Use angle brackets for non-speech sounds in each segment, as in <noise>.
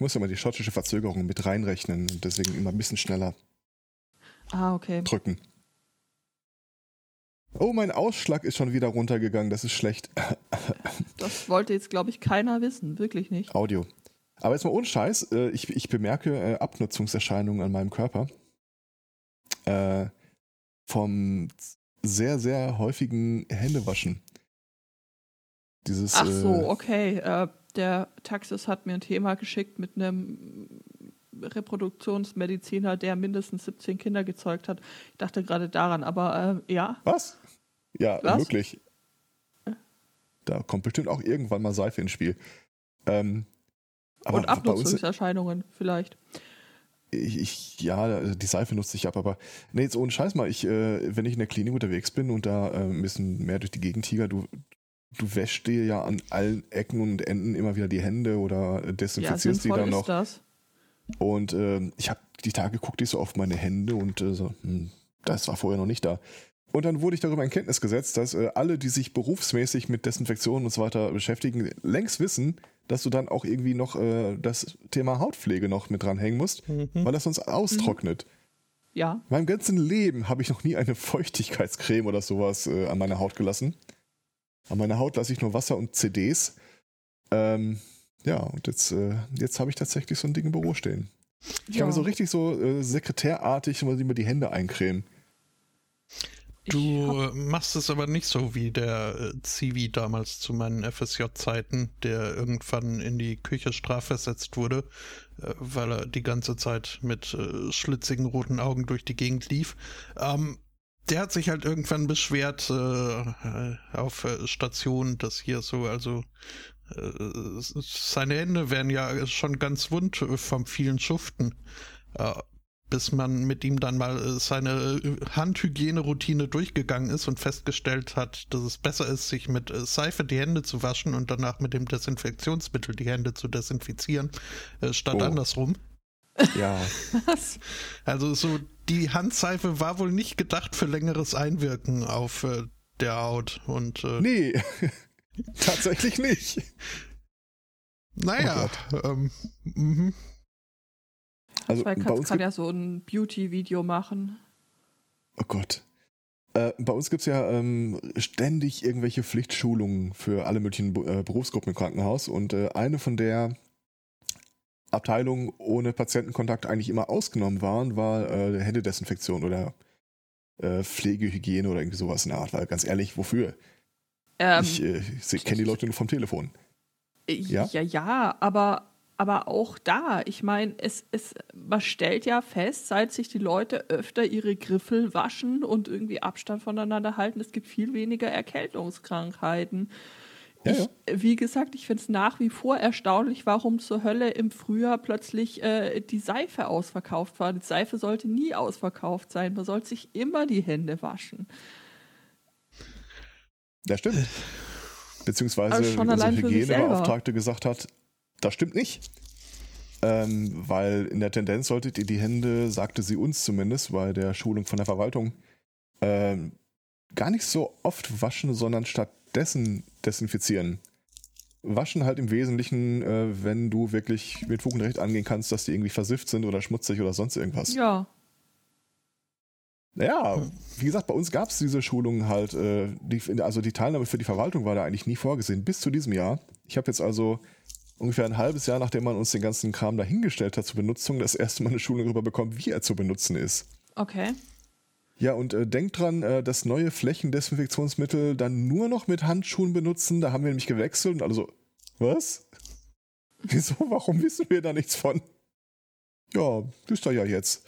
Ich muss mal die schottische Verzögerung mit reinrechnen und deswegen immer ein bisschen schneller Ah, okay. drücken. Oh, mein Ausschlag ist schon wieder runtergegangen. Das ist schlecht. <laughs> Das wollte jetzt, glaube ich, keiner wissen. Wirklich nicht. Audio. Aber jetzt mal ohne Scheiß. Äh, ich, ich bemerke äh, Abnutzungserscheinungen an meinem Körper. Äh, vom sehr, sehr häufigen Händewaschen. Dieses. Ach so, äh, okay. Äh, der Taxis hat mir ein Thema geschickt mit einem Reproduktionsmediziner, der mindestens 17 Kinder gezeugt hat. Ich dachte gerade daran, aber äh, ja. Was? Ja, Was? wirklich. Da kommt bestimmt auch irgendwann mal Seife ins Spiel. Ähm, aber Und Abnutzungserscheinungen vielleicht. ich, ich, ja, die Seife nutze ich ab, aber nee, jetzt ohne Scheiß mal, ich, äh, wenn ich in der Klinik unterwegs bin und da äh, ein bisschen mehr durch die Gegend tiger, du, du wäschst dir ja an allen Ecken und Enden immer wieder die Hände oder äh, Ja, desinfizierst die sinnvoll dann ist noch. das. Und ähm, ich habe die Tage geguckt, ich so auf meine Hände und äh, so, hm, das war vorher noch nicht da. Und dann wurde ich darüber in Kenntnis gesetzt, dass äh, alle, die sich berufsmäßig mit Desinfektion und so weiter beschäftigen, längst wissen, dass du dann auch irgendwie noch äh, das Thema Hautpflege noch mit dranhängen musst, weil das sonst austrocknet. Ja. In meinem ganzen Leben habe ich noch nie eine <laughs> Feuchtigkeitscreme oder sowas äh, an meine Haut gelassen. An meiner Haut lasse ich nur Wasser und CDs. Ähm, ja, und jetzt, äh, jetzt habe ich tatsächlich so ein Ding im Büro stehen. Ich kann Ja. mir so richtig so äh, sekretärartig immer immer die Hände eincremen. Du hab- äh, machst es aber nicht so wie der äh, Zivi damals zu meinen FSJ-Zeiten, der irgendwann in die Küche strafversetzt wurde, äh, weil er die ganze Zeit mit äh, schlitzigen roten Augen durch die Gegend lief. Ähm, der hat sich halt irgendwann beschwert äh, äh, auf äh, Station, dass hier so, also äh, seine Hände wären ja schon ganz wund vom vielen Schuften. Äh, bis man mit ihm dann mal äh, seine Handhygieneroutine durchgegangen ist und festgestellt hat, dass es besser ist, sich mit Seife die Hände zu waschen und danach mit dem Desinfektionsmittel die Hände zu desinfizieren, statt Oh. andersrum. Ja, <laughs> Was? Also so die Handseife war wohl nicht gedacht für längeres Einwirken auf äh, der Haut und äh, nee, <laughs> tatsächlich nicht. naja, ähm, mhm. Also Zwei bei Katz uns kann ja so ein Beauty-Video machen. oh Gott. Äh, bei uns gibt es ja ähm, ständig irgendwelche Pflichtschulungen für alle möglichen äh, Berufsgruppen im Krankenhaus und äh, eine von der Abteilungen ohne Patientenkontakt eigentlich immer ausgenommen waren, war äh, Händedesinfektion oder äh, Pflegehygiene oder irgendwie sowas in der Art. Weil ganz ehrlich, wofür? Ähm, ich äh, kenne die Leute nur vom Telefon. Ja, Ja? ja, ja, aber, aber auch da, ich meine, es, es, man stellt ja fest, seit sich die Leute öfter ihre Griffel waschen und irgendwie Abstand voneinander halten, es gibt viel weniger Erkältungskrankheiten. Ja, ich, ja. Wie gesagt, ich finde es nach wie vor erstaunlich, warum zur Hölle im Frühjahr plötzlich äh, die Seife ausverkauft war. Die Seife sollte nie ausverkauft sein. Man sollte sich immer die Hände waschen. Ja, stimmt. Beziehungsweise Also schon wie unsere Hygienebeauftragte gesagt hat, das stimmt nicht. Ähm, weil in der Tendenz solltet ihr die Hände, sagte sie uns zumindest bei der Schulung von der Verwaltung, ähm, gar nicht so oft waschen, sondern stattdessen desinfizieren. Waschen halt im Wesentlichen, äh, wenn du wirklich mit Fug und Recht angehen kannst, dass die irgendwie versifft sind oder schmutzig oder sonst irgendwas. Ja, Ja, wie gesagt, bei uns gab es diese Schulungen halt, äh, die, also die Teilnahme für die Verwaltung war da eigentlich nie vorgesehen, bis zu diesem Jahr. Ich habe jetzt also ungefähr ein halbes Jahr, nachdem man uns den ganzen Kram dahingestellt hat zur Benutzung, das erste Mal eine Schulung darüber bekommen, wie er zu benutzen ist. okay. Ja, und äh, denkt dran, äh, das neue Flächendesinfektionsmittel dann nur noch mit Handschuhen benutzen, da haben wir nämlich gewechselt und alle so, was? <laughs> Wieso, warum wissen wir da nichts von? Ja, ist da ja jetzt.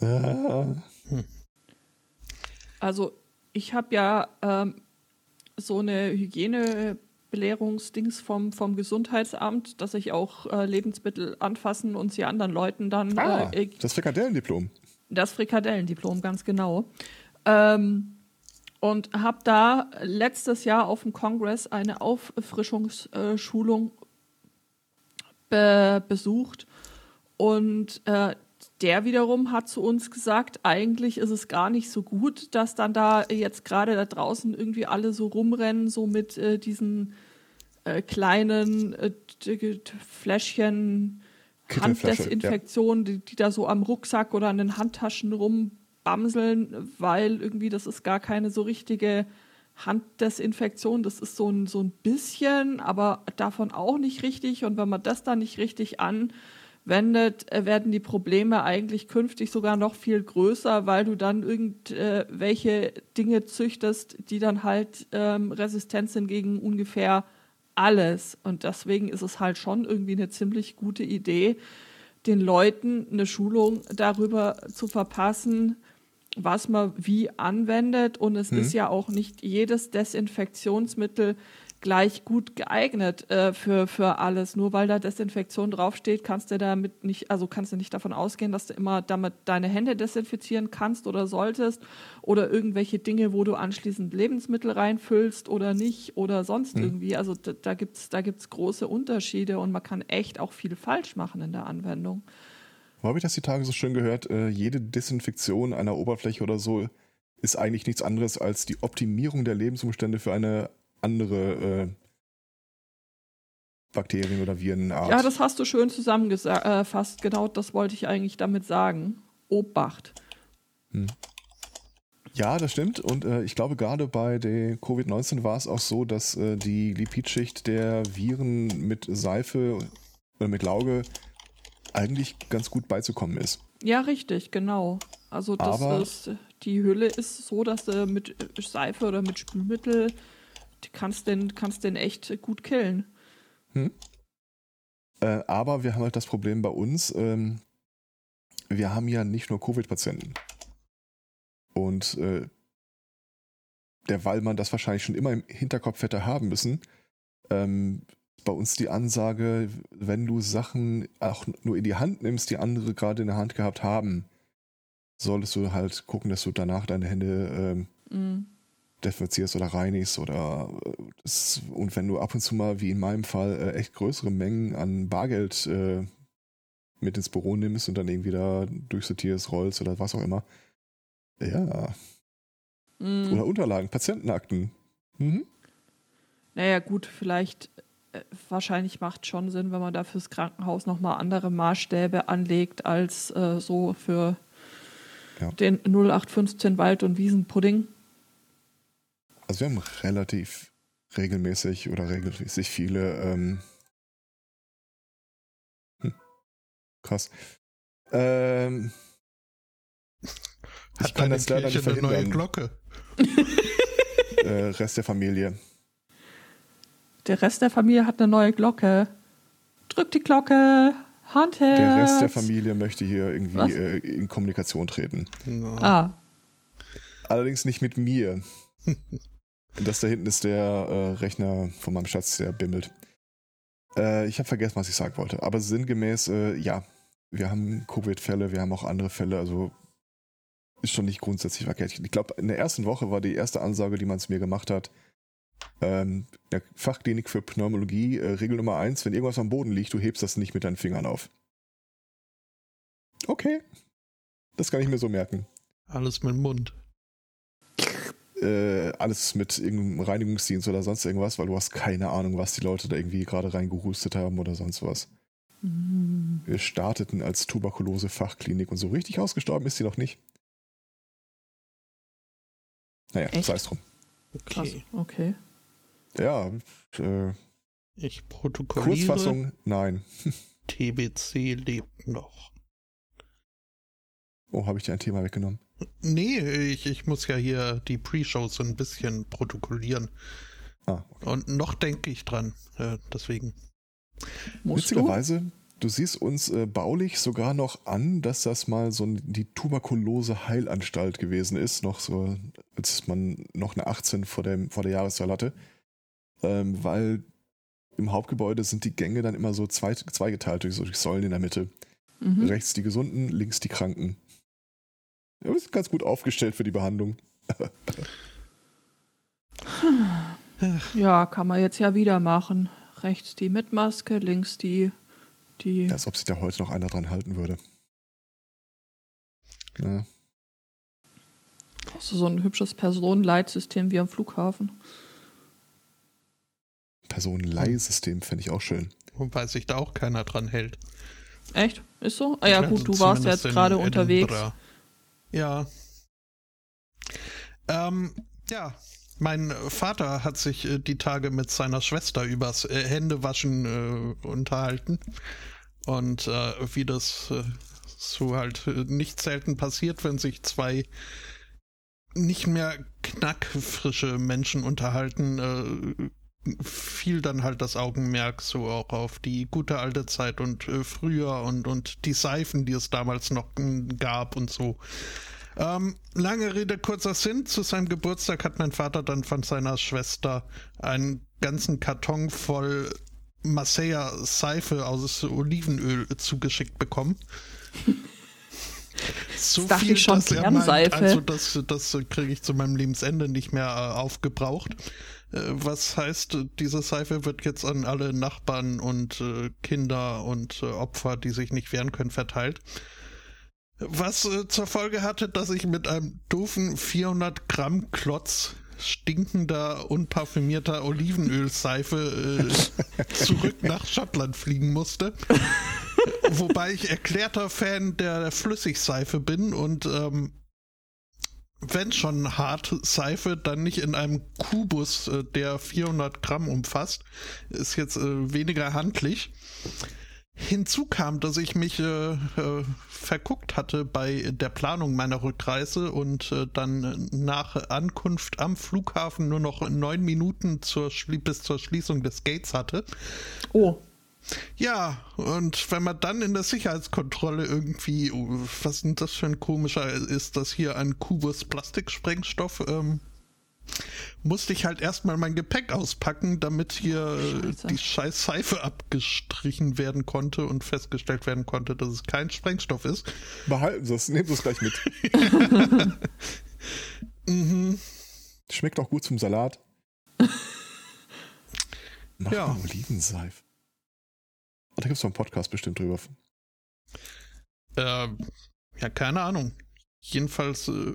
Ah. Also ich habe ja ähm, so eine Hygienebelehrungsdings vom, vom Gesundheitsamt, dass ich auch äh, Lebensmittel anfassen und sie anderen Leuten dann Ah, äh, das Frikadellendiplom. Das Frikadellendiplom, ganz genau. Ähm, und habe da letztes Jahr auf dem Kongress eine Auffrischungsschulung be besucht. Und äh, der wiederum hat zu uns gesagt, eigentlich ist es gar nicht so gut, dass dann da jetzt gerade da draußen irgendwie alle so rumrennen, so mit äh, diesen äh, kleinen äh, Fläschchen Handdesinfektion, ja. die, die, da so am Rucksack oder an den Handtaschen rumbamseln, weil irgendwie das ist gar keine so richtige Handdesinfektion. Das ist so ein, so ein bisschen, aber davon auch nicht richtig. Und wenn man das dann nicht richtig anwendet, äh, werden die Probleme eigentlich künftig sogar noch viel größer, weil du dann irgendwelche Dinge züchtest, die dann halt ähm, resistent sind gegen ungefähr alles. Und deswegen ist es halt schon irgendwie eine ziemlich gute Idee, den Leuten eine Schulung darüber zu verpassen, was man wie anwendet. Und es mhm. ist ja auch nicht jedes Desinfektionsmittel gleich gut geeignet äh, für, für alles. Nur weil da Desinfektion draufsteht, kannst du damit nicht, also kannst du nicht davon ausgehen, dass du immer damit deine Hände desinfizieren kannst oder solltest oder irgendwelche Dinge, wo du anschließend Lebensmittel reinfüllst oder nicht oder sonst mhm. irgendwie. Also da, da gibt es da gibt's große Unterschiede und man kann echt auch viel falsch machen in der Anwendung. Wo habe ich das die Tage so schön gehört? Äh, jede Desinfektion einer Oberfläche oder so ist eigentlich nichts anderes als die Optimierung der Lebensumstände für eine andere äh, Bakterien oder Virenart. Ja, das hast du schön zusammengefasst. Äh, genau das wollte ich eigentlich damit sagen. Obacht. Hm. Ja, das stimmt. Und äh, ich glaube, gerade bei der Covid-19 war es auch so, dass äh, die Lipidschicht der Viren mit Seife oder mit Lauge eigentlich ganz gut beizukommen ist. Ja, richtig, genau. Also das Aber ist, die Hülle ist so, dass du mit Seife oder mit Spülmittel kannst den, kannst den echt gut killen. Hm. Äh, aber wir haben halt das Problem bei uns, ähm, wir haben ja nicht nur Covid-Patienten. Und äh, derweil man das wahrscheinlich schon immer im Hinterkopf hätte haben müssen, ähm, bei uns die Ansage, wenn du Sachen auch nur in die Hand nimmst, die andere gerade in der Hand gehabt haben, solltest du halt gucken, dass du danach deine Hände ähm, mm desinfizierst oder reinigst oder das, und wenn du ab und zu mal, wie in meinem Fall, äh, echt größere Mengen an Bargeld äh, mit ins Büro nimmst und dann irgendwie da durchsortierst, rollst oder was auch immer. Ja. Mhm. Oder Unterlagen, Patientenakten. Mhm. Naja, gut, vielleicht, äh, wahrscheinlich macht schon Sinn, wenn man da fürs Krankenhaus nochmal andere Maßstäbe anlegt als äh, so für ja. den 0815 Wald- und Wiesenpudding. Also wir haben relativ regelmäßig oder regelmäßig viele ähm, hm, krass. Ähm, Hat ich kann das leider nicht verhindern. Eine neue Glocke. <laughs> äh, Rest der Familie. Der Rest der Familie hat eine neue Glocke. Drück die Glocke. Handherz. Der Rest der Familie möchte hier irgendwie äh, in Kommunikation treten. No. Ah. Allerdings nicht mit mir. <laughs> Das da hinten ist der äh, Rechner von meinem Schatz, der bimmelt. Äh, ich habe vergessen, was ich sagen wollte. Aber sinngemäß, äh, ja, wir haben Covid-Fälle, wir haben auch andere Fälle, also ist schon nicht grundsätzlich verkehrt. Ich glaube, in der ersten Woche war die erste Ansage, die man zu mir gemacht hat, ähm, der Fachklinik für Pneumologie, äh, Regel Nummer eins, wenn irgendwas am Boden liegt, du hebst das nicht mit deinen Fingern auf. Okay. Das kann ich mir so merken. Alles mit dem Mund äh, alles mit irgendeinem Reinigungsdienst oder sonst irgendwas, weil du hast keine Ahnung, was die Leute da irgendwie gerade reingehustet haben oder sonst was. Mhm. Wir starteten als Tuberkulose-Fachklinik und so richtig ausgestorben ist sie noch nicht. Naja, sei es drum. Okay. okay. Ja, äh, ich protokolliere. Kurzfassung, nein. TBC lebt noch. Oh, habe ich dir ein Thema weggenommen? Nee, ich, ich muss ja hier die Pre-Show so ein bisschen protokollieren. Ah, okay. Und noch denke ich dran, äh, deswegen. Witzigerweise, du? du siehst uns äh, baulich sogar noch an, dass das mal so die Tuberkulose-Heilanstalt gewesen ist, noch so, als man noch eine 18 vor, dem, vor der Jahreszahl hatte. Ähm, weil im Hauptgebäude sind die Gänge dann immer so zwei, zweigeteilt durch, so durch Säulen in der Mitte. Mhm. Rechts die Gesunden, links die Kranken. Ja, wir sind ganz gut aufgestellt für die Behandlung. <laughs> ja, kann man jetzt ja wieder machen. Rechts die mit Maske, links die. die Als ob sich da heute noch einer dran halten würde. Ja. Brauchst du so ein hübsches Personenleitsystem wie am Flughafen? Personenleihsystem fände ich auch schön. Wobei sich da auch keiner dran hält. Echt? Ist so? Ah ja, gut, du warst zumindest jetzt gerade unterwegs. Edinburgh. Ja. Ähm, ja, mein Vater hat sich äh, die Tage mit seiner Schwester übers äh, Händewaschen äh, unterhalten. Und äh, wie das äh, so halt äh, nicht selten passiert, wenn sich zwei nicht mehr knackfrische Menschen unterhalten, fiel dann halt das Augenmerk so auch auf die gute alte Zeit und äh, früher und, und die Seifen, die es damals noch mm, gab und so. Ähm, lange Rede, kurzer Sinn. Zu seinem Geburtstag hat mein Vater dann von seiner Schwester einen ganzen Karton voll Marseilla Seife aus Olivenöl zugeschickt bekommen. <laughs> So Das dachte ich schon, dass er meint, also das, das kriege ich zu meinem Lebensende nicht mehr äh, aufgebraucht. Äh, was heißt, diese Seife wird jetzt an alle Nachbarn und äh, Kinder und äh, Opfer, die sich nicht wehren können, verteilt. Was äh, zur Folge hatte, dass ich mit einem doofen 400 Gramm Klotz stinkender, unparfümierter Olivenölseife äh, <laughs> zurück nach Schottland fliegen musste. <laughs> Wobei ich erklärter Fan der Flüssigseife bin und ähm, wenn schon hart Seife, dann nicht in einem Kubus, äh, der 400 Gramm umfasst. Ist jetzt äh, weniger handlich. Hinzu kam, dass ich mich äh, äh, verguckt hatte bei der Planung meiner Rückreise und äh, dann nach Ankunft am Flughafen nur noch neun Minuten zur bis zur Schließung des Gates hatte. Oh, Ja, und wenn man dann in der Sicherheitskontrolle irgendwie, oh, was denn das für ein komischer, ist das hier ein Kubus Plastiksprengstoff, ähm, musste ich halt erstmal mein Gepäck auspacken, damit hier äh, Scheiße. die scheiß Seife abgestrichen werden konnte und festgestellt werden konnte, dass es kein Sprengstoff ist. Behalten Sie es, nehmen Sie es gleich mit. <laughs> Mhm. Schmeckt auch gut zum Salat. <laughs> Nach Ja. Olivenseife. Oh, da gibt es doch einen Podcast bestimmt drüber. Äh, ja, keine Ahnung. Jedenfalls äh,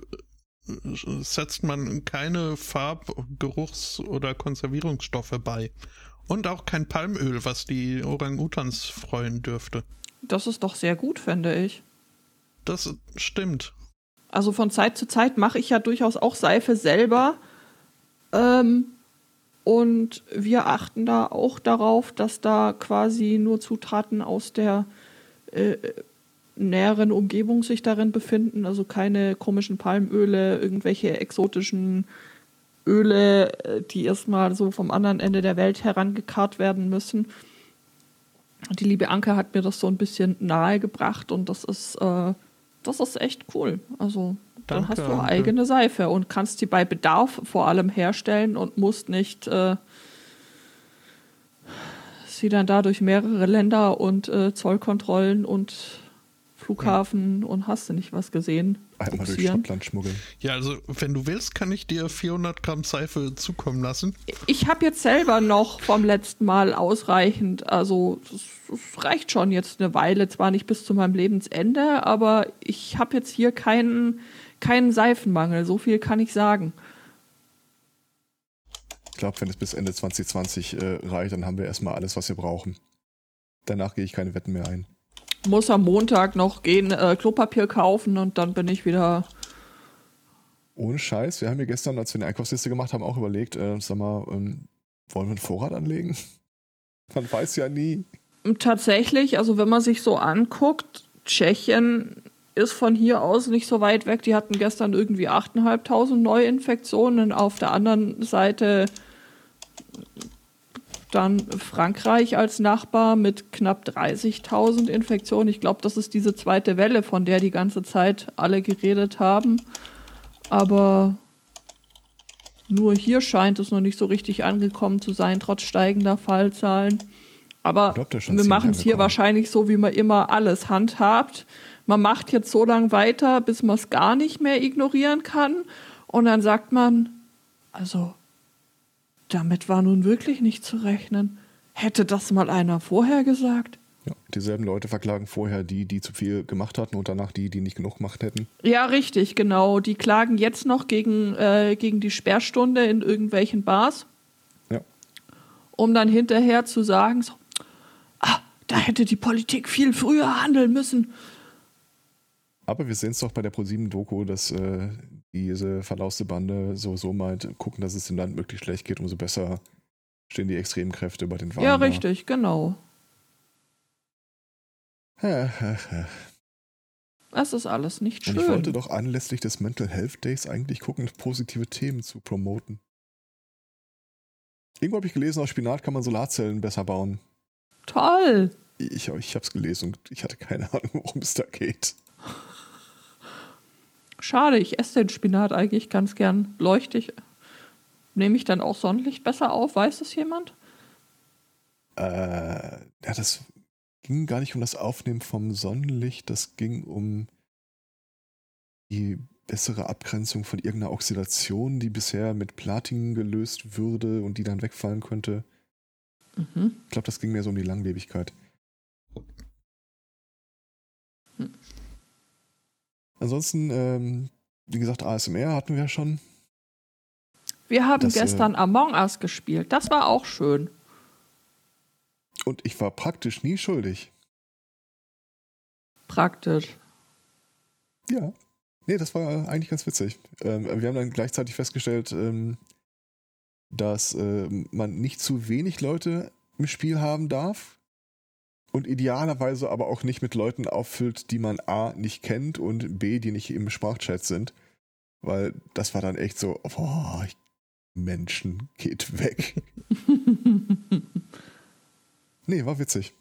äh, setzt man keine Farb-, Geruchs- oder Konservierungsstoffe bei. Und auch kein Palmöl, was die Orang-Utans freuen dürfte. das ist doch sehr gut, finde ich. Das stimmt. Also von Zeit zu Zeit mache ich ja durchaus auch Seife selber. Ähm, und wir achten da auch darauf, dass da quasi nur Zutaten aus der äh, näheren Umgebung sich darin befinden. Also keine komischen Palmöle, irgendwelche exotischen Öle, äh, die erstmal so vom anderen Ende der Welt herangekarrt werden müssen. Die liebe Anke hat mir das so ein bisschen nahegebracht und das ist, äh, das ist echt cool. Also dann Danke, hast du Anke. eigene Seife und kannst die bei Bedarf vor allem herstellen und musst nicht äh, sie dann da durch mehrere Länder und äh, Zollkontrollen und Flughafen und hast du nicht was gesehen. Einmal durch buxieren. Schottland schmuggeln. Ja, also wenn du willst, kann ich dir 400 Gramm Seife zukommen lassen. Ich habe jetzt selber noch vom letzten Mal ausreichend, also das, das reicht schon jetzt eine Weile, zwar nicht bis zu meinem Lebensende, aber ich habe jetzt hier keinen, keinen Seifenmangel, so viel kann ich sagen. Ich glaube, wenn es bis Ende 2020 äh, reicht, dann haben wir erstmal alles, was wir brauchen. Danach gehe ich keine Wetten mehr ein. Muss am Montag noch gehen, äh, Klopapier kaufen und dann bin ich wieder. Ohne Scheiß, wir haben hier gestern, als wir eine Einkaufsliste gemacht haben, auch überlegt, äh, sag mal, ähm, wollen wir einen Vorrat anlegen? <laughs> Man weiß ja nie. Tatsächlich, also wenn man sich so anguckt, Tschechien ist von hier aus nicht so weit weg. Die hatten gestern irgendwie 8.500 Neuinfektionen. Auf der anderen Seite dann Frankreich als Nachbar mit knapp 30.000 Infektionen. Ich glaube, das ist diese zweite Welle, von der die ganze Zeit alle geredet haben. Aber nur hier scheint es noch nicht so richtig angekommen zu sein, trotz steigender Fallzahlen. Aber glaub, wir machen es hier wahrscheinlich so, wie man immer alles handhabt. Man macht jetzt so lange weiter, bis man es gar nicht mehr ignorieren kann. Und dann sagt man, also, damit war nun wirklich nicht zu rechnen. Hätte das mal einer vorher gesagt? Ja, dieselben Leute verklagen vorher die, die zu viel gemacht hatten und danach die, die nicht genug gemacht hätten. Ja, richtig, genau. Die klagen jetzt noch gegen, äh, gegen die Sperrstunde in irgendwelchen Bars. Ja. um dann hinterher zu sagen, so, ah, da hätte die Politik viel früher handeln müssen. Aber wir sehen es doch bei der ProSieben-Doku, dass äh, diese verlauste Bande so so meint, gucken, dass es dem Land möglichst schlecht geht, umso besser stehen die extremen Kräfte bei den Wahlen. Ja, richtig, genau. Das ist alles nicht schön. Und ich wollte doch anlässlich des Mental Health Days eigentlich gucken, positive Themen zu promoten. Irgendwo habe ich gelesen, aus Spinat kann man Solarzellen besser bauen. Toll. Ich, ich habe es gelesen und ich hatte keine Ahnung, worum es da geht. Schade, ich esse den Spinat eigentlich ganz gern leuchtig. Nehme ich dann auch Sonnenlicht besser auf? Weiß das jemand? Äh, ja, das ging gar nicht um das Aufnehmen vom Sonnenlicht, das ging um die bessere Abgrenzung von irgendeiner Oxidation, die bisher mit Platin gelöst würde und die dann wegfallen könnte. Mhm. Ich glaube, das ging mehr so um die Langlebigkeit. Hm. Ansonsten, ähm, wie gesagt, ASMR hatten wir ja schon. Wir haben Das, äh, gestern Among Us gespielt. Das war auch schön. Und ich war praktisch nie schuldig. Praktisch. Ja. Nee, das war eigentlich ganz witzig. Ähm, wir haben dann gleichzeitig festgestellt, ähm, dass äh, man nicht zu wenig Leute im Spiel haben darf und idealerweise aber auch nicht mit Leuten auffüllt, die man A nicht kennt und B, die nicht im Sprachchat sind. Weil das war dann echt so, boah, ich- Menschen, geht weg. <laughs> Nee, war witzig.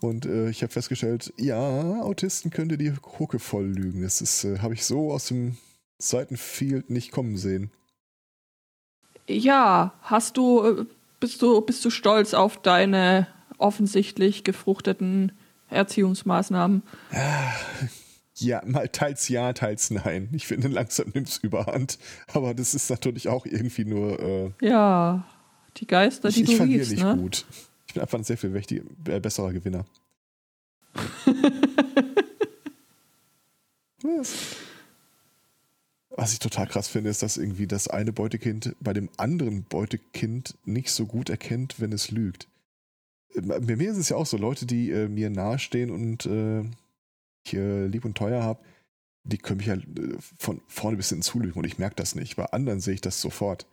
Und äh, ich habe festgestellt, ja, Autisten könnte die Hucke voll lügen. Das ist, äh, habe ich so aus dem Seitenfield nicht kommen sehen. ja, hast du, äh, bist du, bist du stolz auf deine offensichtlich gefruchteten Erziehungsmaßnahmen? Ja, mal teils ja, teils nein. Ich finde, langsam nimmt es überhand. Aber das ist natürlich auch irgendwie nur. Äh, Ja, die Geister, die ich ich du verliere riefst, nicht ne? gut. Ich bin einfach ein sehr viel mächtig, äh, besserer Gewinner. <laughs> Was ich total krass finde, ist, dass irgendwie das eine Beutekind bei dem anderen Beutekind nicht so gut erkennt, wenn es lügt. Bei mir ist es ja auch so, Leute, die äh, mir nahestehen und äh, ich äh, lieb und teuer habe, die können mich ja äh, von vorne bis hinten zulügen und ich merke das nicht. Bei anderen sehe ich das sofort.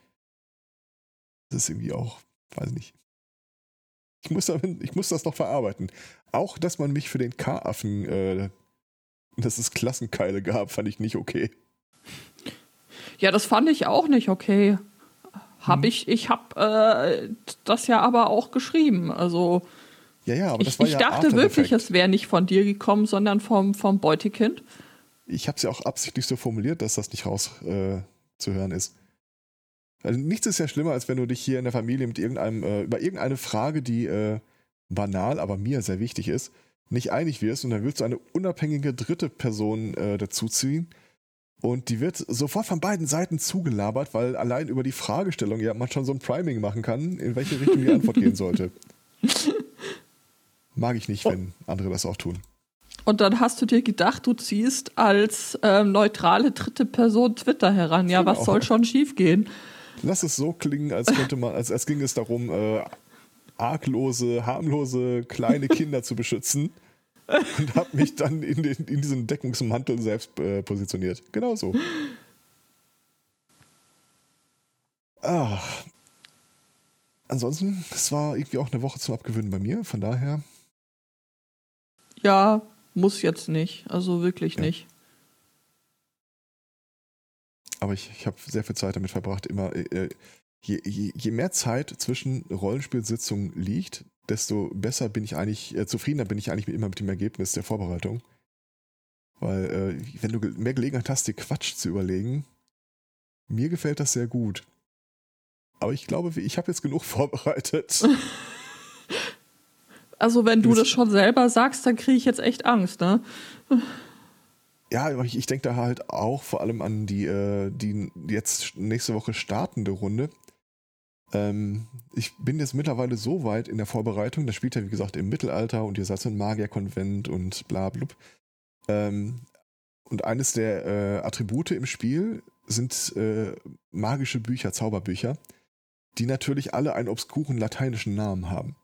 Das ist irgendwie auch, weiß nicht. Ich muss, damit, <laughs> ich muss das noch verarbeiten. Auch, dass man mich für den K-Affen, äh, dass es Klassenkeile gab, fand ich nicht okay. Ja, das fand ich auch nicht okay. Hab Hm. ich, ich hab äh, das ja aber auch geschrieben. Also Ja, ja, aber das ich, war ich ja dachte After wirklich, Effect. es wäre nicht von dir gekommen, sondern vom, vom Beutekind. Ich habe es ja auch absichtlich so formuliert, dass das nicht raus äh, zu hören ist. Also nichts ist ja schlimmer, als wenn du dich hier in der Familie mit irgendeinem, äh, über irgendeine Frage, die äh, banal, aber mir sehr wichtig ist, nicht einig wirst und dann willst du eine unabhängige dritte Person äh, dazuziehen und die wird sofort von beiden Seiten zugelabert, weil allein über die Fragestellung ja man schon so ein Priming machen kann, in welche Richtung die Antwort gehen sollte. <laughs> Mag ich nicht, wenn andere das auch tun. Und dann hast du dir gedacht, du ziehst als ähm, neutrale dritte Person Twitter heran. Ja, was Genau. soll schon schiefgehen? Lass es so klingen, als könnte man, als, als ging es darum, äh, arglose, harmlose, kleine Kinder zu beschützen. <laughs> Und habe mich dann in, den, in diesen Deckungsmantel selbst äh, positioniert. Genau so. Ah. Ansonsten, es war irgendwie auch eine Woche zum Abgewöhnen bei mir, von daher. Ja, muss jetzt nicht. Also wirklich Ja. nicht. Aber ich, ich habe sehr viel Zeit damit verbracht, immer. Äh, je, je, je mehr Zeit zwischen Rollenspielsitzungen liegt, desto besser bin ich eigentlich, äh, zufriedener bin ich eigentlich immer mit dem Ergebnis der Vorbereitung. Weil, äh, wenn du mehr Gelegenheit hast, dir Quatsch zu überlegen, mir gefällt das sehr gut. Aber ich glaube, ich habe jetzt genug <laughs> vorbereitet. <laughs> Also wenn du Das- das schon selber sagst, dann kriege ich jetzt echt Angst, ne? Ja, aber ich, ich denke da halt auch vor allem an die, äh, die jetzt nächste Woche startende Runde. Ähm, ich bin jetzt mittlerweile so weit in der Vorbereitung, das spielt ja wie gesagt im Mittelalter und ihr seid so ein Magierkonvent und bla blub. Ähm, und eines der äh, Attribute im Spiel sind äh, magische Bücher, Zauberbücher. die natürlich alle einen obskuren lateinischen Namen haben.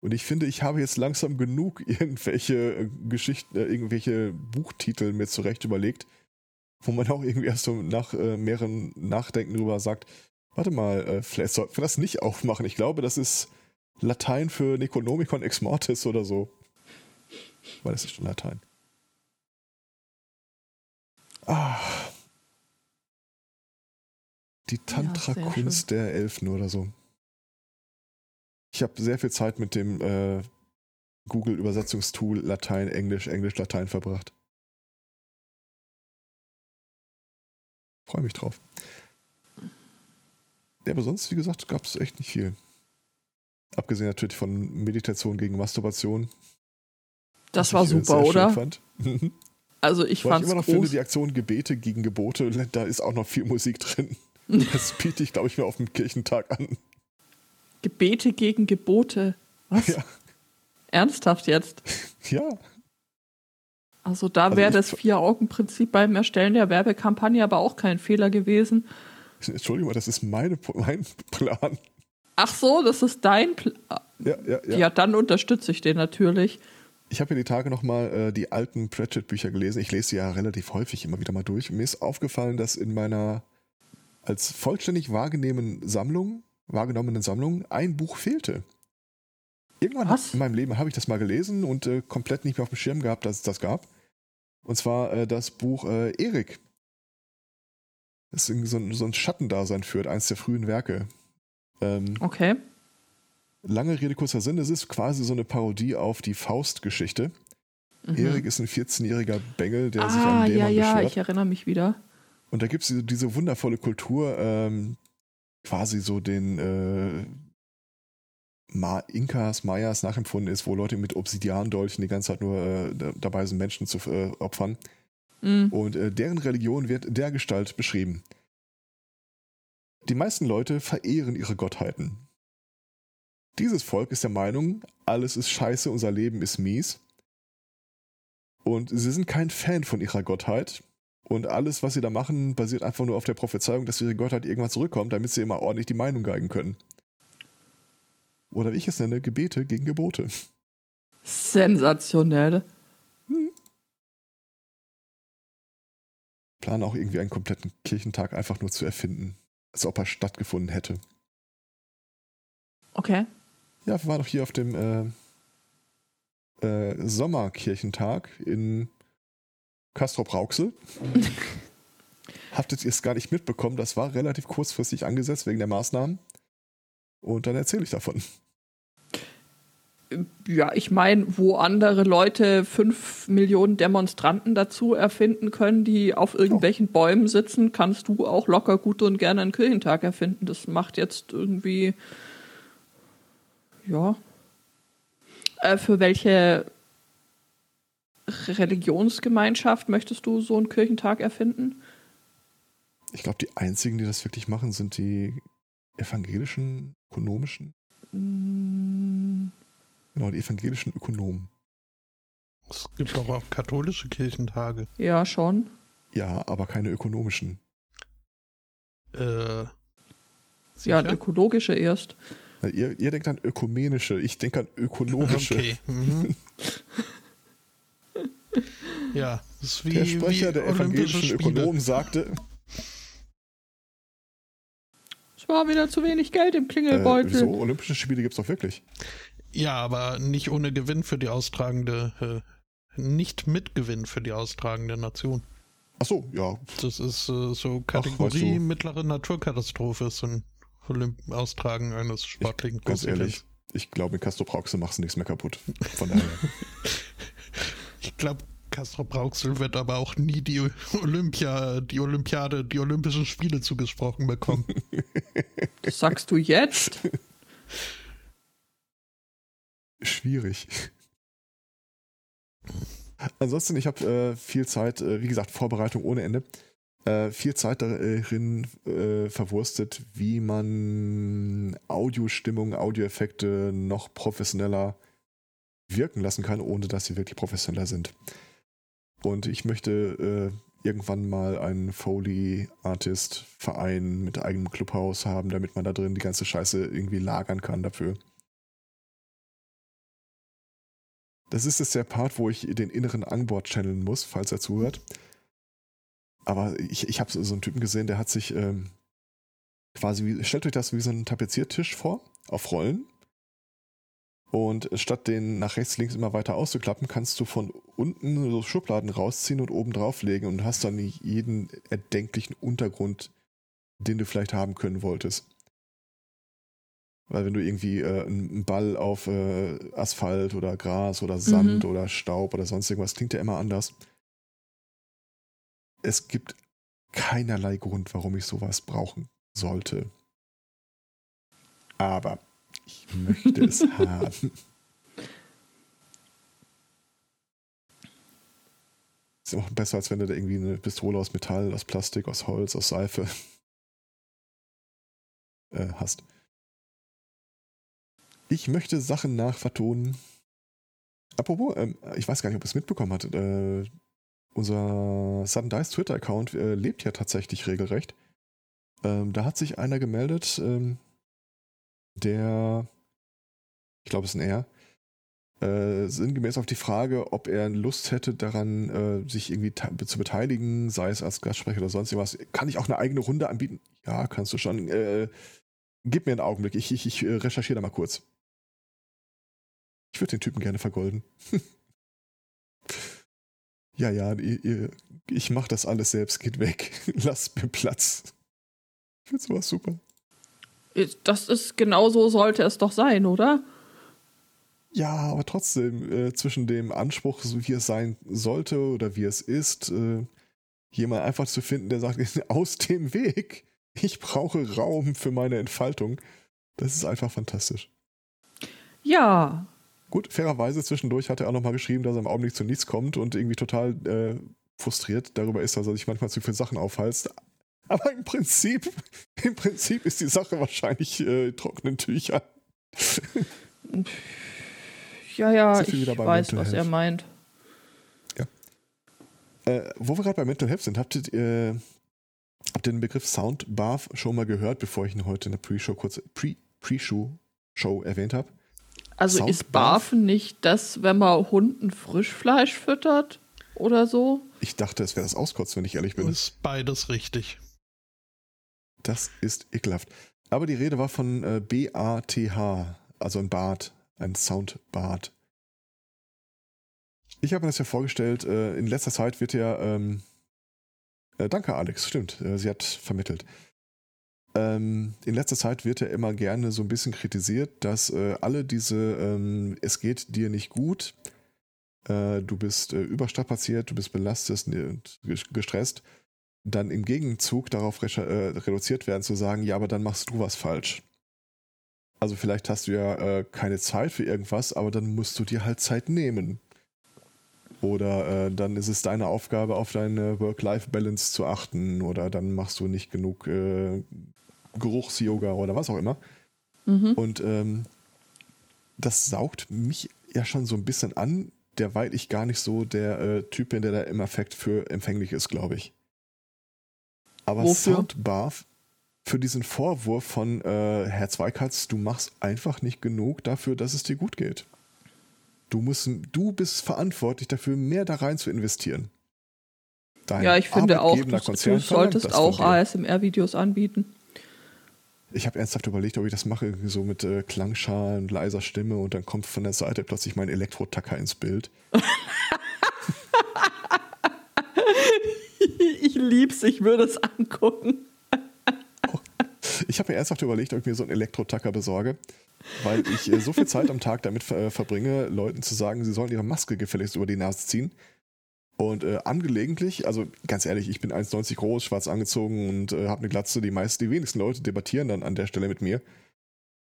Und ich finde, ich habe jetzt langsam genug <laughs> irgendwelche äh, Geschichten, äh, irgendwelche Buchtitel mir zurecht überlegt, wo man auch irgendwie erst so nach äh, mehreren Nachdenken drüber sagt, warte mal, äh, vielleicht sollten wir das nicht aufmachen. Ich glaube, das ist Latein für Necronomicon Ex Mortis oder so. Weil das ist schon Latein. Ah. Die Tantra-Kunst der Elfen oder so. Ich habe sehr viel Zeit mit dem äh, Google-Übersetzungstool Latein, Englisch, Englisch, Latein verbracht. Freue mich drauf. Ja, aber sonst, wie gesagt, gab es echt nicht viel. Abgesehen natürlich von Meditation gegen Masturbation. Das war super, oder? Fand. also ich fand ich immer noch groß. finde, die Aktion Gebete gegen Gebote, <laughs> da ist auch noch viel Musik drin. <laughs> Das biete ich, glaube ich, mir auf dem Kirchentag an. Gebete gegen Gebote. Was? Ja. Ernsthaft jetzt? <laughs> Ja. Also da wäre also das Vier-Augen-Prinzip beim Erstellen der Werbekampagne aber auch kein Fehler gewesen. Entschuldigung, das ist meine, mein Plan. Ach so, das ist dein Plan. Ja, ja, ja. Ja, dann unterstütze ich den natürlich. Ich habe ja die Tage nochmal äh, die alten Pratchett-Bücher gelesen. Ich lese sie ja relativ häufig immer wieder mal durch. Mir ist aufgefallen, dass in meiner als vollständig wahrgenommenen Sammlung, wahrgenommenen Sammlung ein Buch fehlte. Irgendwann Was? in meinem Leben habe ich das mal gelesen und äh, komplett nicht mehr auf dem Schirm gehabt, dass es das gab. Und zwar äh, das Buch äh, Erik. Das so ein, so ein Schattendasein führt, eins der frühen Werke. Ähm, okay. Lange Rede, kurzer Sinn, es ist quasi so eine Parodie auf die Faust-Geschichte. Mhm. Erik ist ein 14-jähriger Bengel, der ah, sich an Dämon ja, ja, beschwert. ich erinnere mich wieder. Und da gibt es diese, diese, wundervolle Kultur, ähm, quasi so den äh, Ma Inkas, Mayas nachempfunden ist, wo Leute mit Obsidiandolchen die ganze Zeit nur äh, dabei sind, Menschen zu äh, opfern. Mhm. Und äh, deren Religion wird der Gestalt beschrieben. Die meisten Leute verehren ihre Gottheiten. Dieses Volk ist der Meinung, alles ist scheiße, unser Leben ist mies. Und sie sind kein Fan von ihrer Gottheit. Und alles, was sie da machen, basiert einfach nur auf der Prophezeiung, dass ihre Gottheit irgendwann zurückkommt, damit sie immer ordentlich die Meinung geigen können. Oder wie ich es nenne, Gebete gegen Gebote. Sensationell. Plan auch irgendwie einen kompletten Kirchentag einfach nur zu erfinden. Als ob er stattgefunden hätte. Okay. Ja, wir waren doch hier auf dem äh, äh, Sommerkirchentag in Castrop Rauxel. <laughs> Habtet ihr es gar nicht mitbekommen? Das war relativ kurzfristig angesetzt wegen der Maßnahmen. Und dann erzähle ich davon. Ja, ich meine, wo andere Leute fünf Millionen Demonstranten dazu erfinden können, die auf irgendwelchen oh. Bäumen sitzen, kannst du auch locker gut und gerne einen Kirchentag erfinden. Das macht jetzt irgendwie, ja. Äh, für welche Religionsgemeinschaft möchtest du so einen Kirchentag erfinden? Ich glaube, die einzigen, die das wirklich machen, sind die evangelischen ökonomischen. Mm. Genau, die evangelischen Ökonomen. Es gibt doch auch katholische Kirchentage. Ja, schon. Ja, aber keine ökonomischen. Äh. Ja, ökologische erst. Ihr, ihr, denkt an ökumenische, ich denke an ökonomische. Okay. Mhm. <laughs> ja, das ist wie, der Sprecher der evangelischen Ökonomen sagte, war wieder zu wenig Geld im Klingelbeutel. Äh, wieso? Olympische Spiele gibt es doch wirklich. Ja, aber nicht ohne Gewinn für die austragende, äh, nicht mit Gewinn für die austragende Nation. Ach so, ja. Das ist äh, so Kategorie Ach, weißt du. mittlere Naturkatastrophe, ist ein Olymp Austragen eines sportlichen ich, Ganz ehrlich, ich glaube, in Castro Brauxel machst du nichts mehr kaputt. Von daher. <laughs> ich glaube, Castro Brauxel wird aber auch nie die Olympia, die Olympiade, die Olympischen Spiele zugesprochen bekommen. <laughs> Das sagst du jetzt? <laughs> Schwierig. Ansonsten, ich habe äh, viel Zeit, äh, wie gesagt, Vorbereitung ohne Ende, äh, viel Zeit darin äh, verwurstet, wie man Audiostimmung, Audioeffekte noch professioneller wirken lassen kann, ohne dass sie wirklich professioneller sind. Und ich möchte irgendwann mal einen Foley-Artist-Verein mit eigenem Clubhaus haben, damit man da drin die ganze Scheiße irgendwie lagern kann dafür. Das ist jetzt der Part, wo ich den inneren Angbord channeln muss, falls er zuhört. Aber ich, ich habe so einen Typen gesehen, der hat sich ähm, quasi, wie, stellt euch das wie so einen Tapeziertisch vor, auf Rollen. Und statt den nach rechts, links immer weiter auszuklappen, kannst du von unten so Schubladen rausziehen und oben drauflegen und hast dann jeden erdenklichen Untergrund, den du vielleicht haben können wolltest. Weil wenn du irgendwie äh, einen Ball auf äh, Asphalt oder Gras oder Sand mhm. oder Staub oder sonst irgendwas, klingt ja immer anders. Es gibt keinerlei Grund, warum ich sowas brauchen sollte. Aber ich möchte es <laughs> haben. Ist auch besser, als wenn du da irgendwie eine Pistole aus Metall, aus Plastik, aus Holz, aus Seife äh, hast. Ich möchte Sachen nachvertonen. Apropos, ähm, ich weiß gar nicht, ob ihr es mitbekommen habt. Äh, unser Sudden Dice Twitter-Account äh, lebt ja tatsächlich regelrecht. Ähm, da hat sich einer gemeldet, ähm, der, ich glaube, es ist ein Er, äh, sinngemäß auf die Frage, ob er Lust hätte daran, äh, sich irgendwie zu beteiligen, sei es als Gastsprecher oder sonst irgendwas. Kann ich auch eine eigene Runde anbieten? Ja, kannst du schon. Äh, gib mir einen Augenblick, ich, ich, ich äh, recherchiere da mal kurz. Ich würde den Typen gerne vergolden. <laughs> ja, ja, ihr, ihr, ich mach das alles selbst, geht weg. <laughs> Lasst mir Platz. Ich finde sowas super. Das ist genau so sollte es doch sein, oder? Ja, aber trotzdem, äh, zwischen dem Anspruch, so wie es sein sollte oder wie es ist, äh, jemand einfach zu finden, der sagt, <laughs> aus dem Weg, ich brauche Raum für meine Entfaltung, das ist einfach fantastisch. Ja. Gut, fairerweise zwischendurch hat er auch nochmal geschrieben, dass er im Augenblick zu nichts kommt und irgendwie total äh, frustriert darüber ist, dass er sich manchmal zu viele Sachen aufhalst. Aber im Prinzip, <laughs> im Prinzip ist die Sache wahrscheinlich äh, trockenen Tüchern. ja, ja, ich weiß, was er meint. Ja. Äh, wo wir gerade bei Mental Health sind, habt ihr, äh, habt ihr den Begriff Soundbath schon mal gehört, bevor ich ihn heute in der Pre-Show kurz Pre-Show erwähnt habe? Also Soundbath? ist Barfen nicht das, wenn man Hunden Frischfleisch füttert oder so? Ich dachte, es wäre das Auskotzen, wenn ich ehrlich bin. Das ist beides richtig. Das ist ekelhaft. Aber die Rede war von äh, B-A-T-H, also ein Bad, ein Soundbad. Ich habe mir das ja vorgestellt, äh, in letzter Zeit wird ja, ähm, äh, danke Alex, stimmt, äh, sie hat vermittelt. Ähm, in letzter Zeit wird ja immer gerne so ein bisschen kritisiert, dass äh, alle diese, ähm, es geht dir nicht gut, äh, du bist überstrapaziert, du bist belastet und gestresst, dann im Gegenzug darauf äh, reduziert werden, zu sagen, ja, aber dann machst du was falsch. Also vielleicht hast du ja äh, keine Zeit für irgendwas, aber dann musst du dir halt Zeit nehmen. Oder äh, dann ist es deine Aufgabe, auf deine Work-Life-Balance zu achten. Oder dann machst du nicht genug äh, Geruchs-Yoga oder was auch immer. Mhm. Und ähm, das saugt mich ja schon so ein bisschen an, derweil ich gar nicht so der äh, Typ bin, der da im Affekt für empfänglich ist, glaube ich. Aber Wofür? Soundbath für diesen Vorwurf von äh, Herr Zweikatz, du machst einfach nicht genug dafür, dass es dir gut geht. Du, musst, du bist verantwortlich dafür, mehr da rein zu investieren. Dein ja, ich finde auch, du, du solltest auch ASMR-Videos anbieten. Ich habe ernsthaft überlegt, ob ich das mache, so mit äh, Klangschalen, leiser Stimme und dann kommt von der Seite plötzlich mein Elektro-Tacker ins Bild. <laughs> ich lieb's, ich würde es angucken. Ich habe mir ernsthaft überlegt, ob ich mir so einen Elektro-Tacker besorge, weil ich äh, so viel Zeit am Tag damit äh, verbringe, Leuten zu sagen, sie sollen ihre Maske gefälligst über die Nase ziehen. Und äh, angelegentlich, also ganz ehrlich, ich bin 1,90 groß, schwarz angezogen und äh, habe eine Glatze. Die meisten, die wenigsten Leute debattieren dann an der Stelle mit mir.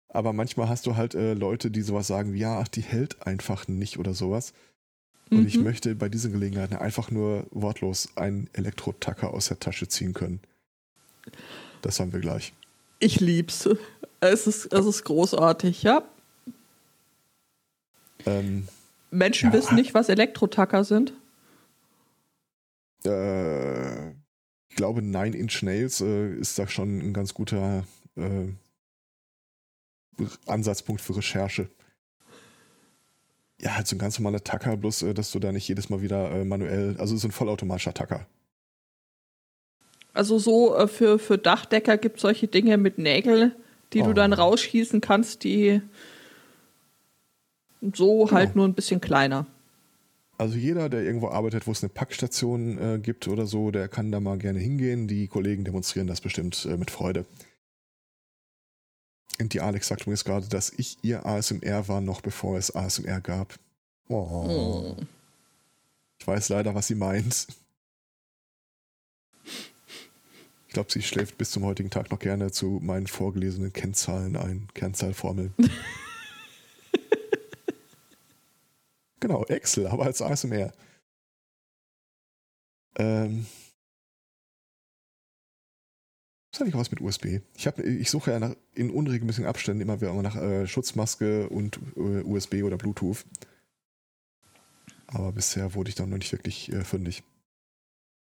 Aber manchmal hast du halt äh, Leute, die sowas sagen wie, ja, ach, die hält einfach nicht oder sowas. Und mhm. ich möchte bei diesen Gelegenheiten einfach nur wortlos einen Elektro-Tacker aus der Tasche ziehen können. Das haben wir gleich. Ich lieb's. Es ist, es ist großartig, ja. Ähm, Menschen ja. wissen nicht, was Elektro-Tacker sind. Äh, glaube, Nine Inch Nails äh, ist da schon ein ganz guter äh, Ansatzpunkt für Recherche. Ja, halt so ein ganz normaler Tacker, bloß äh, dass du da nicht jedes Mal wieder äh, manuell, also so ein vollautomatischer Tacker. Also so äh, für, für Dachdecker gibt es solche Dinge mit Nägeln, die Oh. du dann rausschießen kannst, die so halt nur ein bisschen kleiner. Also jeder, der irgendwo arbeitet, wo es eine Packstation äh, gibt oder so, der kann da mal gerne hingehen. Die Kollegen demonstrieren das bestimmt äh, mit Freude. Und die Alex sagt mir gerade, dass ich ihr ASMR war, noch bevor es ASMR gab. Oh. Oh. Ich weiß leider, was sie meint. Ich glaube, sie schläft bis zum heutigen Tag noch gerne zu meinen vorgelesenen Kennzahlen ein, Kennzahlformeln. <laughs> genau, Excel, aber als ASMR. Ähm. Was hatte ich was mit USB? Ich, hab, ich suche ja nach, in unregelmäßigen Abständen immer wieder nach äh, Schutzmaske und äh, USB oder Bluetooth. Aber bisher wurde ich da noch nicht wirklich äh, fündig.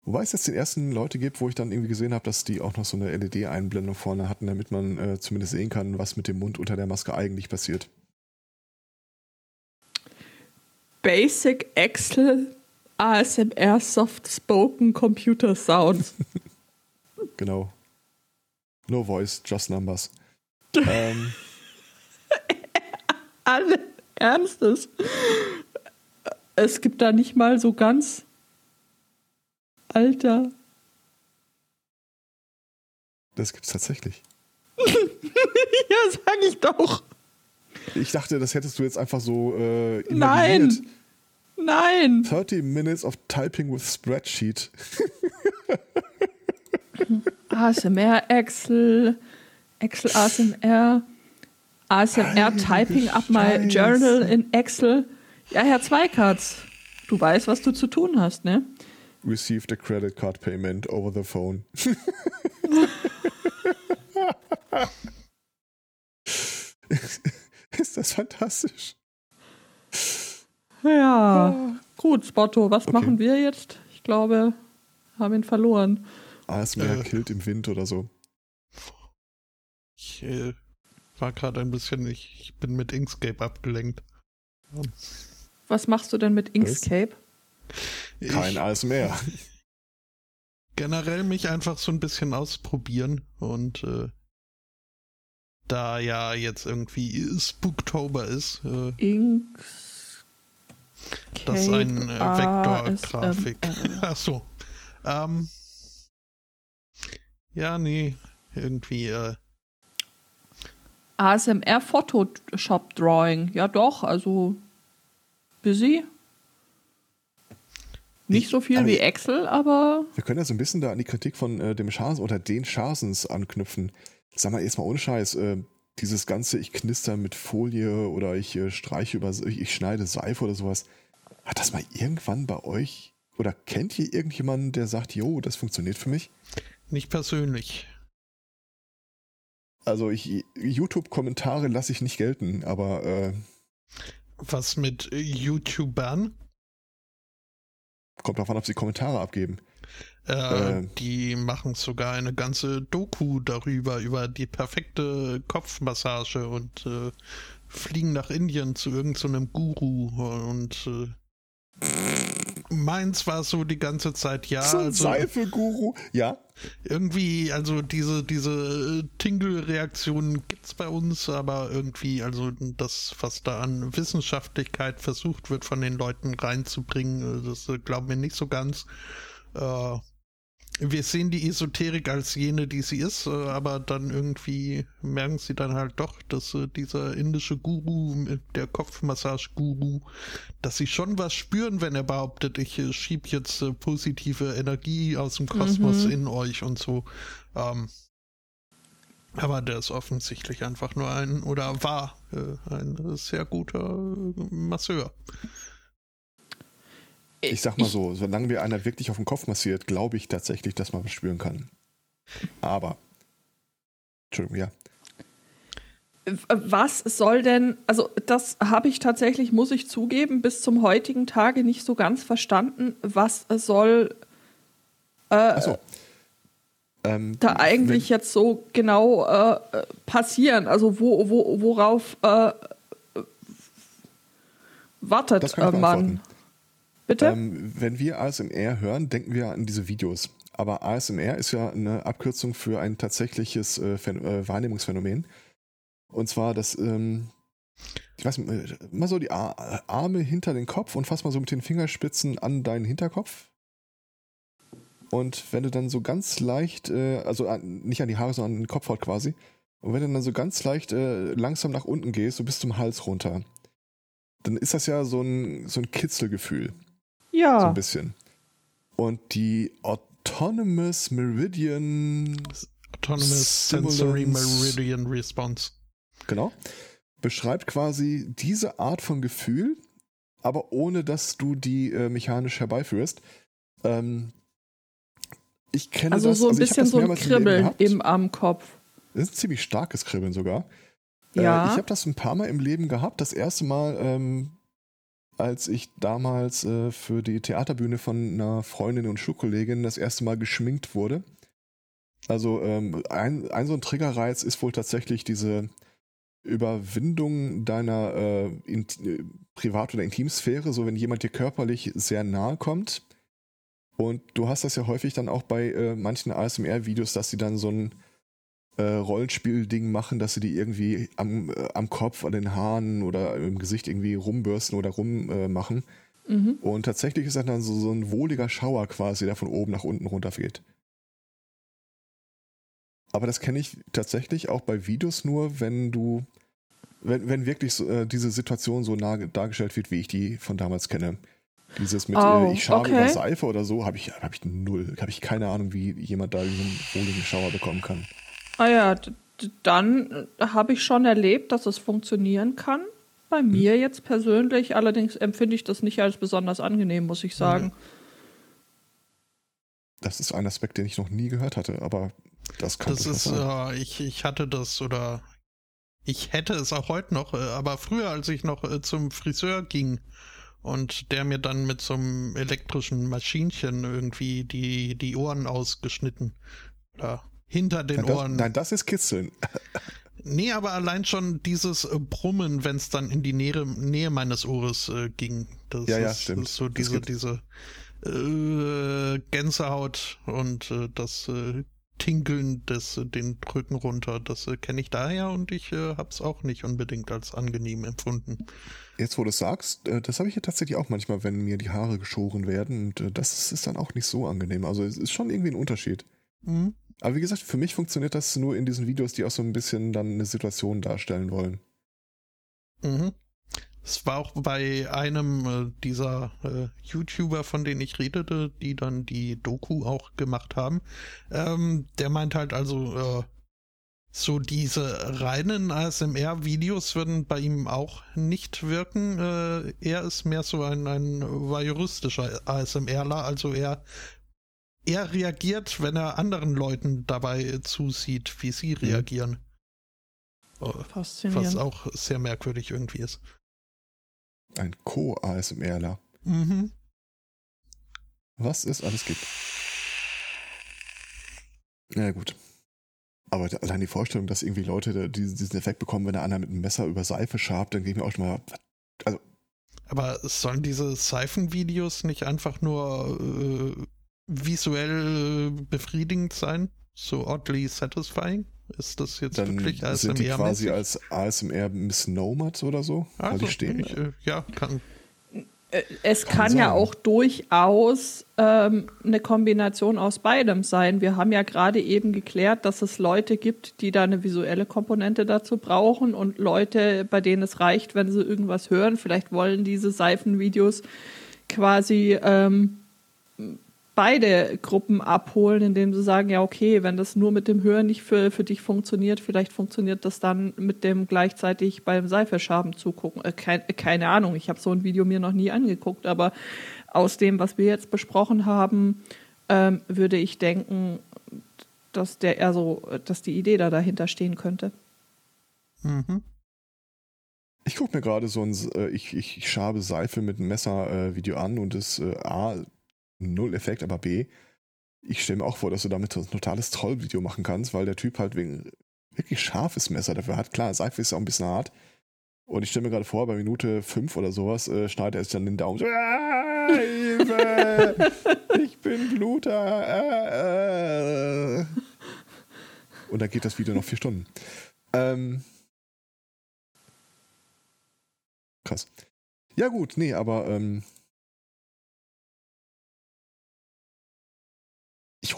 Wobei es jetzt den ersten Leute gibt, wo ich dann irgendwie gesehen habe, dass die auch noch so eine LED-Einblendung vorne hatten, damit man äh, zumindest sehen kann, was mit dem Mund unter der Maske eigentlich passiert. Basic Excel ASMR Soft Spoken Computer Sounds. <laughs> Genau. No voice, just numbers. <laughs> ähm, <laughs> Alle Ernstes. Es gibt da nicht mal so ganz. Alter. das gibt's tatsächlich. Ja, sag ich doch. Ich dachte, das hättest du jetzt einfach so äh, Nein. Nein. 30 minutes of typing with spreadsheet. <laughs> ASMR Excel. Excel ASMR. ASMR Typing up my journal in Excel. Ja, Herr Zweikatz. Du weißt, was du zu tun hast, ne? Received a credit card payment over the phone. <laughs> <laughs> <laughs> Ist das fantastisch? Ja. Gut, Spotto, was Okay. machen wir jetzt? Ich glaube, haben ihn verloren. ASMR Äh. killt im Wind oder so. Ich äh, war gerade ein bisschen, ich, ich bin mit Inkscape abgelenkt. Was machst du denn mit Inkscape? Kein ich ASMR. <laughs> generell mich einfach so ein bisschen ausprobieren und äh, da ja jetzt irgendwie Spooktober ist, äh, Inkscape. das ist ein äh, Vektorgrafik. ASMR. <laughs> Ach so. Ähm, ja, nee, irgendwie, äh, ASMR Photoshop Drawing. Ja, doch, also busy. Nicht Ich- so viel wie Excel, aber Wir können ja so ein bisschen da an die Kritik von äh, dem Schasen oder den Schasens anknüpfen. Sag mal, erstmal ohne Scheiß, äh, dieses ganze, ich knister mit Folie oder ich äh, streiche über, ich, ich schneide Seife oder sowas. Hat das mal irgendwann bei euch oder kennt ihr irgendjemanden, der sagt, jo, das funktioniert für mich? nicht persönlich. Also ich, YouTube-Kommentare lasse ich nicht gelten, aber äh, Was mit äh, YouTubern? kommt an, ob sie Kommentare abgeben. Äh, Äh. die machen sogar eine ganze Doku darüber, über die perfekte Kopfmassage und äh, fliegen nach Indien zu irgendeinem Guru und äh, meins war so die ganze Zeit, ja, so ein also Seife-Guru, ja. irgendwie, also diese, diese äh, Tingle-Reaktionen gibt's bei uns, aber irgendwie, also das, was da an Wissenschaftlichkeit versucht wird, von den Leuten reinzubringen, äh, das äh, glauben wir nicht so ganz. Äh, wir sehen die Esoterik als jene, die sie ist, äh, aber dann irgendwie merken sie dann halt doch, dass äh, dieser indische Guru, der Kopfmassage-Guru, dass sie schon was spüren, wenn er behauptet, ich äh, schieb jetzt positive Energie aus dem Kosmos Mhm. in euch und so. Ähm, aber der ist offensichtlich einfach nur ein, oder war äh, ein sehr guter Masseur. Ich sag mal so, solange mir einer wirklich auf den Kopf massiert, glaube ich tatsächlich, dass man was spüren kann. Aber. Entschuldigung, ja. was soll denn, also das habe ich tatsächlich, muss ich zugeben, bis zum heutigen Tage nicht so ganz verstanden. Was soll, äh, Achso. ähm, da eigentlich jetzt so genau äh, passieren? Also wo, wo, worauf äh, wartet man? Bitte? Ähm, wenn wir ASMR hören, denken wir an diese Videos. Aber ASMR ist ja eine Abkürzung für ein tatsächliches äh, äh, Wahrnehmungsphänomen. Und zwar das, ähm, ich weiß nicht, äh, mal so die Arme hinter den Kopf und fass mal so mit den Fingerspitzen an deinen Hinterkopf. Und wenn du dann so ganz leicht, äh, also an, nicht an die Haare, sondern an den Kopfhaut quasi, und wenn du dann so ganz leicht äh, langsam nach unten gehst, so bis zum Hals runter, dann ist das ja so ein, so ein Kitzelgefühl. Ja. So ein bisschen. Und die Autonomous Meridian. Autonomous Sensory Meridian Response. Genau. Beschreibt quasi diese Art von Gefühl, aber ohne dass du die äh, mechanisch herbeiführst. Ähm, ich kenne also das. so ein also bisschen so ein Kribbeln im, im am Kopf. Das ist ein ziemlich starkes Kribbeln sogar. Ja. Äh, ich habe das ein paar Mal im Leben gehabt. Das erste Mal, ähm, als ich damals äh, für die Theaterbühne von einer Freundin und Schulkollegin das erste Mal geschminkt wurde. Also ähm, ein, ein so ein Triggerreiz ist wohl tatsächlich diese Überwindung deiner äh, in, äh, Privat- oder Intimsphäre, so wenn jemand dir körperlich sehr nahe kommt und du hast das ja häufig dann auch bei äh, manchen ASMR-Videos, dass sie dann so ein äh, Rollenspiel-Ding machen, dass sie die irgendwie am, äh, am Kopf, an den Haaren oder im Gesicht irgendwie rumbürsten oder rummachen. Äh, mhm. Und tatsächlich ist das dann so, so ein wohliger Schauer quasi, der von oben nach unten runtergeht. Aber das kenne ich tatsächlich auch bei Videos nur, wenn du, wenn, wenn wirklich so, äh, diese Situation so nah dargestellt wird, wie ich die von damals kenne. Dieses mit äh, oh, äh, ich schabe okay. über Seife oder so, habe ich, hab ich null. Habe ich keine Ahnung, wie jemand da einen wohligen Schauer bekommen kann. Ah ja, dann äh, habe ich schon erlebt, dass es funktionieren kann. Bei hm. mir jetzt persönlich, allerdings empfinde ich das nicht als besonders angenehm, muss ich sagen. Das ist ein Aspekt, den ich noch nie gehört hatte, aber das kann das ist. Äh, ich, ich hatte das oder ich hätte es auch heute noch, äh, aber früher, als ich noch äh, zum Friseur ging, und der mir dann mit so einem elektrischen Maschinchen irgendwie die, die Ohren ausgeschnitten. Oder hinter den nein, das, Ohren. Nein, das ist Kitzeln. <laughs> nee, aber allein schon dieses äh, Brummen, wenn es dann in die Nähe, Nähe meines Ohres äh, ging. Das ja, ist, ja, stimmt. Ist so diese, diese äh, Gänsehaut und äh, das äh, Tinkeln des, den Rücken runter. Das äh, kenne ich daher und ich äh, habe es auch nicht unbedingt als angenehm empfunden. Jetzt, wo du es sagst, äh, das habe ich ja tatsächlich auch manchmal, wenn mir die Haare geschoren werden und äh, das ist dann auch nicht so angenehm. Also es ist schon irgendwie ein Unterschied. Mhm. Aber wie gesagt, für mich funktioniert das nur in diesen Videos, die auch so ein bisschen dann eine Situation darstellen wollen. Mhm. Es war auch bei einem äh, dieser äh, YouTuber, von denen ich redete, die dann die Doku auch gemacht haben. Ähm, der meint halt also, äh, so diese reinen ASMR-Videos würden bei ihm auch nicht wirken. Äh, er ist mehr so ein, ein voyeuristischer ASMRler, also er, er reagiert, wenn er anderen Leuten dabei zusieht, wie sie mhm. reagieren. Mhm. Faszinierend. Was auch sehr merkwürdig irgendwie ist. Ein Co-ASMRler. Mhm. Was es alles gibt. Na ja, gut. Aber allein die Vorstellung, dass irgendwie Leute diesen Effekt bekommen, wenn der einer mit einem Messer über Seife schabt, dann geht mir auch schon mal. Also. Aber sollen diese Seifenvideos nicht einfach nur äh, visuell befriedigend sein? So oddly satisfying? Ist das jetzt dann wirklich ASMR? Sind die quasi als ASMR misnomered oder so? Also, ich stehen. Ich, äh, ja, kann. Äh, es kann, kann ja auch durchaus ähm, eine Kombination aus beidem sein. Wir haben ja gerade eben geklärt, dass es Leute gibt, die da eine visuelle Komponente dazu brauchen und Leute, bei denen es reicht, wenn sie irgendwas hören. Vielleicht wollen diese Seifenvideos quasi ähm, beide Gruppen abholen, indem sie sagen, ja, okay, wenn das nur mit dem Hören nicht für, für dich funktioniert, vielleicht funktioniert das dann mit dem gleichzeitig beim Seifeschaben zugucken. Äh, kein, keine Ahnung, ich habe so ein Video mir noch nie angeguckt, aber aus dem, was wir jetzt besprochen haben, ähm, würde ich denken, dass der eher so, dass die Idee da dahinter stehen könnte. Mhm. Ich gucke mir gerade so ein, äh, ich, ich, ich schabe Seife mit einem Messer äh, Video an und das äh, A null Effekt, aber B, ich stelle mir auch vor, dass du damit so ein totales Trollvideo machen kannst, weil der Typ halt wegen wirklich scharfes Messer dafür hat. Klar, Seife ist auch ein bisschen hart. Und ich stelle mir gerade vor, bei Minute 5 oder sowas äh, schneidet er sich dann den Daumen so, ah, Hilfe, <laughs> ich bin Bluter. Äh, äh. Und dann geht das Video noch vier Stunden. Ähm, krass. Ja gut, nee, aber ähm,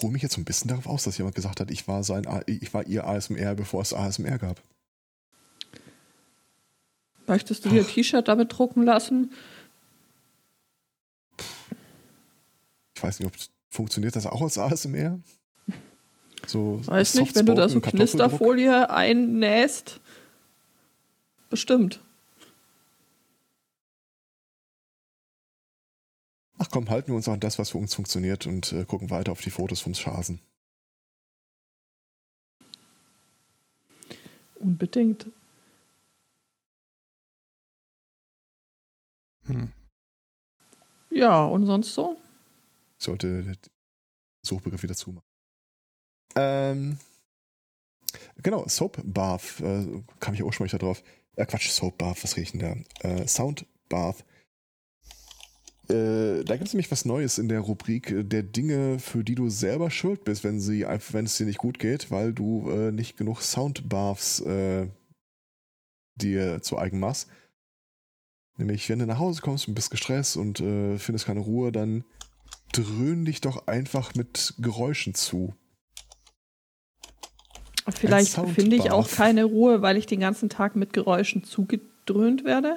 ich ruhe mich jetzt so ein bisschen darauf aus, dass jemand gesagt hat, ich war sein, ich war ihr ASMR, bevor es ASMR gab. Möchtest du dir ein T-Shirt damit drucken lassen? Ich weiß nicht, ob funktioniert das auch als ASMR? So weiß nicht, wenn du da so Knisterfolie einnäst. Bestimmt. Ach komm, halten wir uns an das, was für uns funktioniert und äh, gucken weiter auf die Fotos vom Schasen. Unbedingt. Hm. Ja, und sonst so? Ich sollte den Suchbegriff wieder zumachen. Ähm, genau, Soap Bath, äh, kam ich ursprünglich da drauf. Äh, Quatsch, Soap Bath, was riechen da? Äh, Sound Bath äh, da gibt es nämlich was Neues in der Rubrik äh, der Dinge, für die du selber schuld bist, wenn, sie, wenn es dir nicht gut geht, weil du äh, nicht genug Soundbaths äh, dir zu eigen machst. Nämlich, wenn du nach Hause kommst und bist gestresst und äh, findest keine Ruhe, dann dröhn dich doch einfach mit Geräuschen zu. Vielleicht finde ich auch keine Ruhe, weil ich den ganzen Tag mit Geräuschen zugedröhnt werde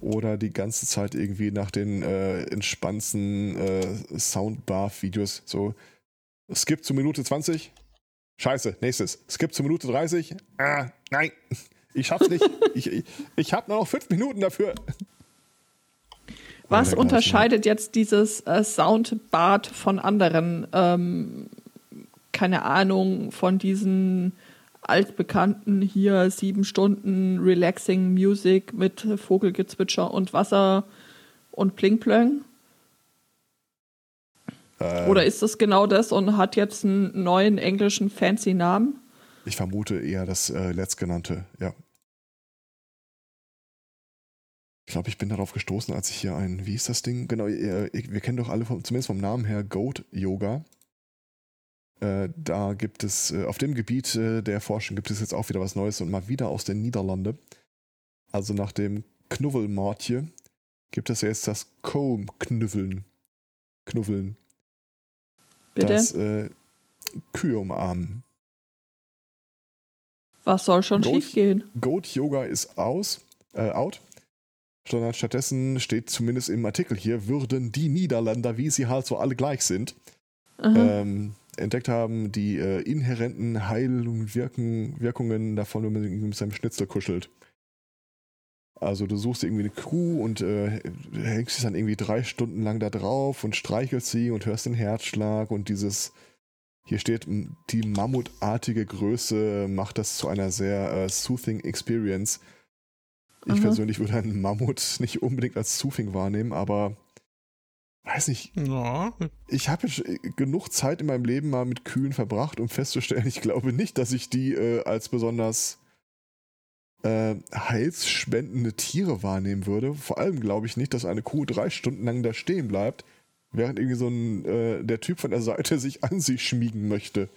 oder die ganze Zeit irgendwie nach den äh, entspannten äh, Soundbath-Videos so Skip zu Minute 20. Scheiße, nächstes. Skip zu Minute 30. Ah, nein, ich schaff's nicht. <laughs> ich, ich, ich habe nur noch fünf Minuten dafür. Was unterscheidet jetzt dieses äh, Soundbad von anderen? Ähm, keine Ahnung, von diesen altbekannten hier sieben Stunden Relaxing Music mit Vogelgezwitscher und Wasser und Plingplöng? Ähm, Oder ist das genau das und hat jetzt einen neuen englischen fancy Namen? Ich vermute eher das äh, letztgenannte, ja. Ich glaube, ich bin darauf gestoßen, als ich hier ein, wie ist das Ding? Genau, wir kennen doch alle, vom, zumindest vom Namen her, Goat Yoga. Äh, da gibt es, äh, auf dem Gebiet äh, der Forschung gibt es jetzt auch wieder was Neues und mal wieder aus den Niederlanden. Also nach dem Knuffelmortje gibt es jetzt das Comb-Knüffeln. Knuffeln. Bitte? Das äh, Kühe umarmen. Was soll schon Goat, schief gehen? Goat Yoga ist aus, äh, out. Sondern stattdessen steht zumindest im Artikel hier, würden die Niederländer, wie sie halt so alle gleich sind, ähm, entdeckt haben, die äh, inhärenten Heilungen, Wirken, Wirkungen davon, wenn man mit seinem Schnitzel kuschelt. Also du suchst irgendwie eine Kuh und äh, hängst dann irgendwie drei Stunden lang da drauf und streichelst sie und hörst den Herzschlag und dieses, hier steht, die mammutartige Größe macht das zu einer sehr äh, soothing Experience. Ich Aha. persönlich würde einen Mammut nicht unbedingt als soothing wahrnehmen, aber weiß nicht. Ja. Ich habe jetzt genug Zeit in meinem Leben mal mit Kühen verbracht, um festzustellen, <laughs> ich glaube nicht, dass ich die äh, als besonders äh, heilsspendende Tiere wahrnehmen würde. Vor allem glaube ich nicht, dass eine Kuh drei Stunden lang da stehen bleibt, während irgendwie so ein äh, der Typ von der Seite <laughs> sich an sie schmiegen möchte.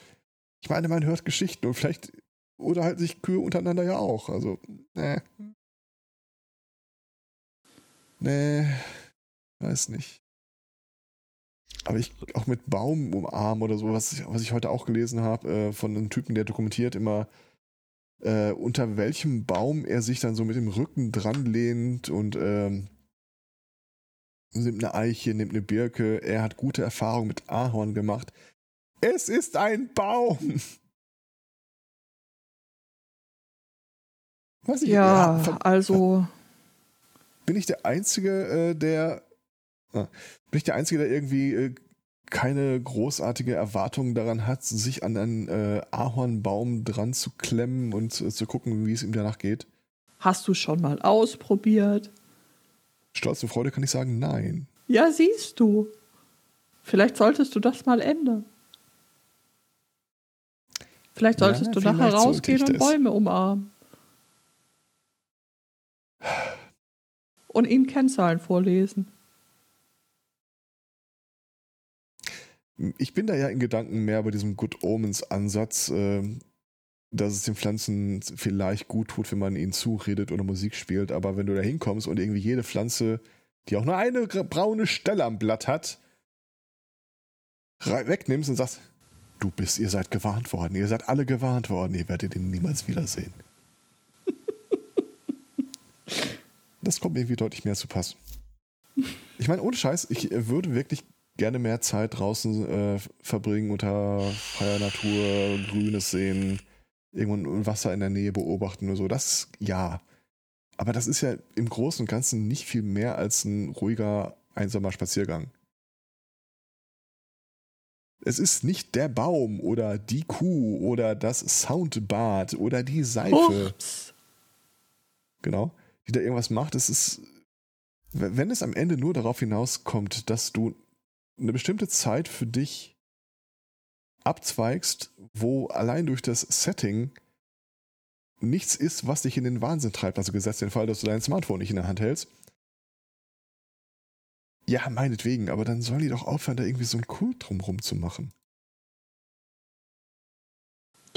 Ich meine, man hört Geschichten und vielleicht unterhalten sich Kühe untereinander ja auch. Also, ne. Nee, weiß nicht. Aber ich auch mit Baum umarmen oder so, was ich, was ich heute auch gelesen habe, äh, von einem Typen, der dokumentiert immer, äh, unter welchem Baum er sich dann so mit dem Rücken dran lehnt und ähm, nimmt eine Eiche, nimmt eine Birke. Er hat gute Erfahrungen mit Ahorn gemacht. Es ist ein Baum! Was ich, ja, ja also. Bin ich der Einzige, äh, der ja. Bin ich der Einzige, der irgendwie äh, keine großartige Erwartung daran hat, sich an einen äh, Ahornbaum dran zu klemmen und äh, zu gucken, wie es ihm danach geht? Hast du schon mal ausprobiert? Stolz und Freude kann ich sagen, nein. Ja, siehst du. Vielleicht solltest du das mal ändern. Vielleicht solltest Ja, du vielleicht nachher rausgehen und. Bäume umarmen. Und ihnen Kennzahlen vorlesen. Ich bin da ja in Gedanken mehr bei diesem Good Omens Ansatz, ähm, dass es den Pflanzen vielleicht gut tut, wenn man ihnen zuredet oder Musik spielt. Aber wenn du da hinkommst und irgendwie jede Pflanze, die auch nur eine braune Stelle am Blatt hat, wegnimmst und sagst, du bist, ihr seid gewarnt worden, ihr seid alle gewarnt worden, ihr werdet ihn niemals wiedersehen. Das kommt mir irgendwie deutlich mehr zu passen. Ich meine, ohne Scheiß, ich äh, würde wirklich gerne mehr Zeit draußen äh, verbringen, unter freier Natur, Grünes sehen, irgendwo ein Wasser in der Nähe beobachten oder so. Das ja. Aber das ist ja im Großen und Ganzen nicht viel mehr als ein ruhiger, einsamer Spaziergang. Es ist nicht der Baum oder die Kuh oder das Soundbad oder die Seife Ups. genau, die da irgendwas macht. Es ist, wenn es am Ende nur darauf hinauskommt, dass du eine bestimmte Zeit für dich abzweigst, wo allein durch das Setting nichts ist, was dich in den Wahnsinn treibt. Also gesetzt den Fall, dass du dein Smartphone nicht in der Hand hältst. Ja, meinetwegen, aber dann sollen die doch aufhören, da irgendwie so einen Kult drumrum zu machen.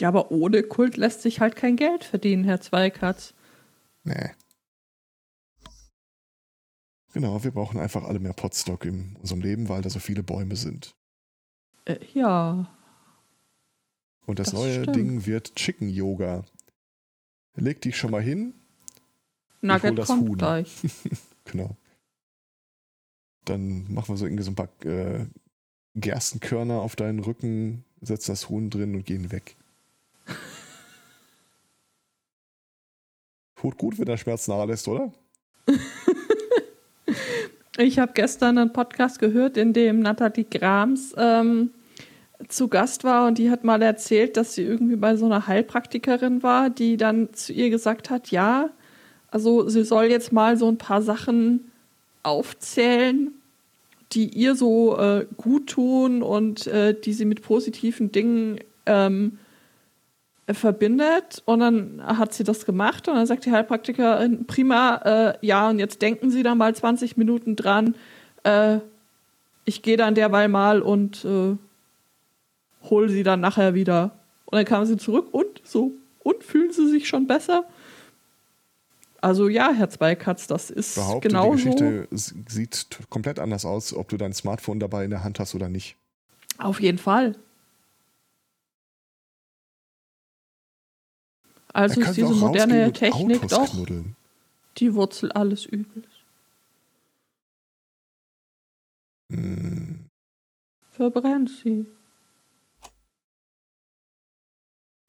Ja, aber ohne Kult lässt sich halt kein Geld verdienen, Herr Zweikatz. Nee. Genau, wir brauchen einfach alle mehr Potstock in unserem Leben, weil da so viele Bäume sind. Äh, ja. Und das, Das neue stimmt. Ding wird Chicken Yoga. Leg dich schon mal hin. Nugget das kommt Huhn. gleich. <laughs> Genau. Dann machen wir so irgendwie so ein paar äh, Gerstenkörner auf deinen Rücken, setzen das Huhn drin und gehen weg. <laughs> Tut gut, wenn der Schmerz nahe lässt, oder? Ich habe gestern einen Podcast gehört, in dem Nathalie Grams ähm, zu Gast war und die hat mal erzählt, dass sie irgendwie bei so einer Heilpraktikerin war, die dann zu ihr gesagt hat, ja, also sie soll jetzt mal so ein paar Sachen aufzählen, die ihr so äh, gut tun und äh, die sie mit positiven Dingen ähm, äh, verbindet. Und dann hat sie das gemacht und dann sagt die Heilpraktikerin, prima, äh, ja, und jetzt denken Sie da mal 20 Minuten dran. Äh, ich gehe dann derweil mal und äh, hole sie dann nachher wieder. Und dann kam sie zurück und so, und fühlen Sie sich schon besser? Also ja, Herr Zweikatz, das ist Behaupte, genau die so. Geschichte s- sieht komplett anders aus, ob du dein Smartphone dabei in der Hand hast oder nicht. Auf jeden Fall. Also ist diese moderne und Technik Autos doch knuddeln. die Wurzel alles Übels. Hm. Verbrennt sie.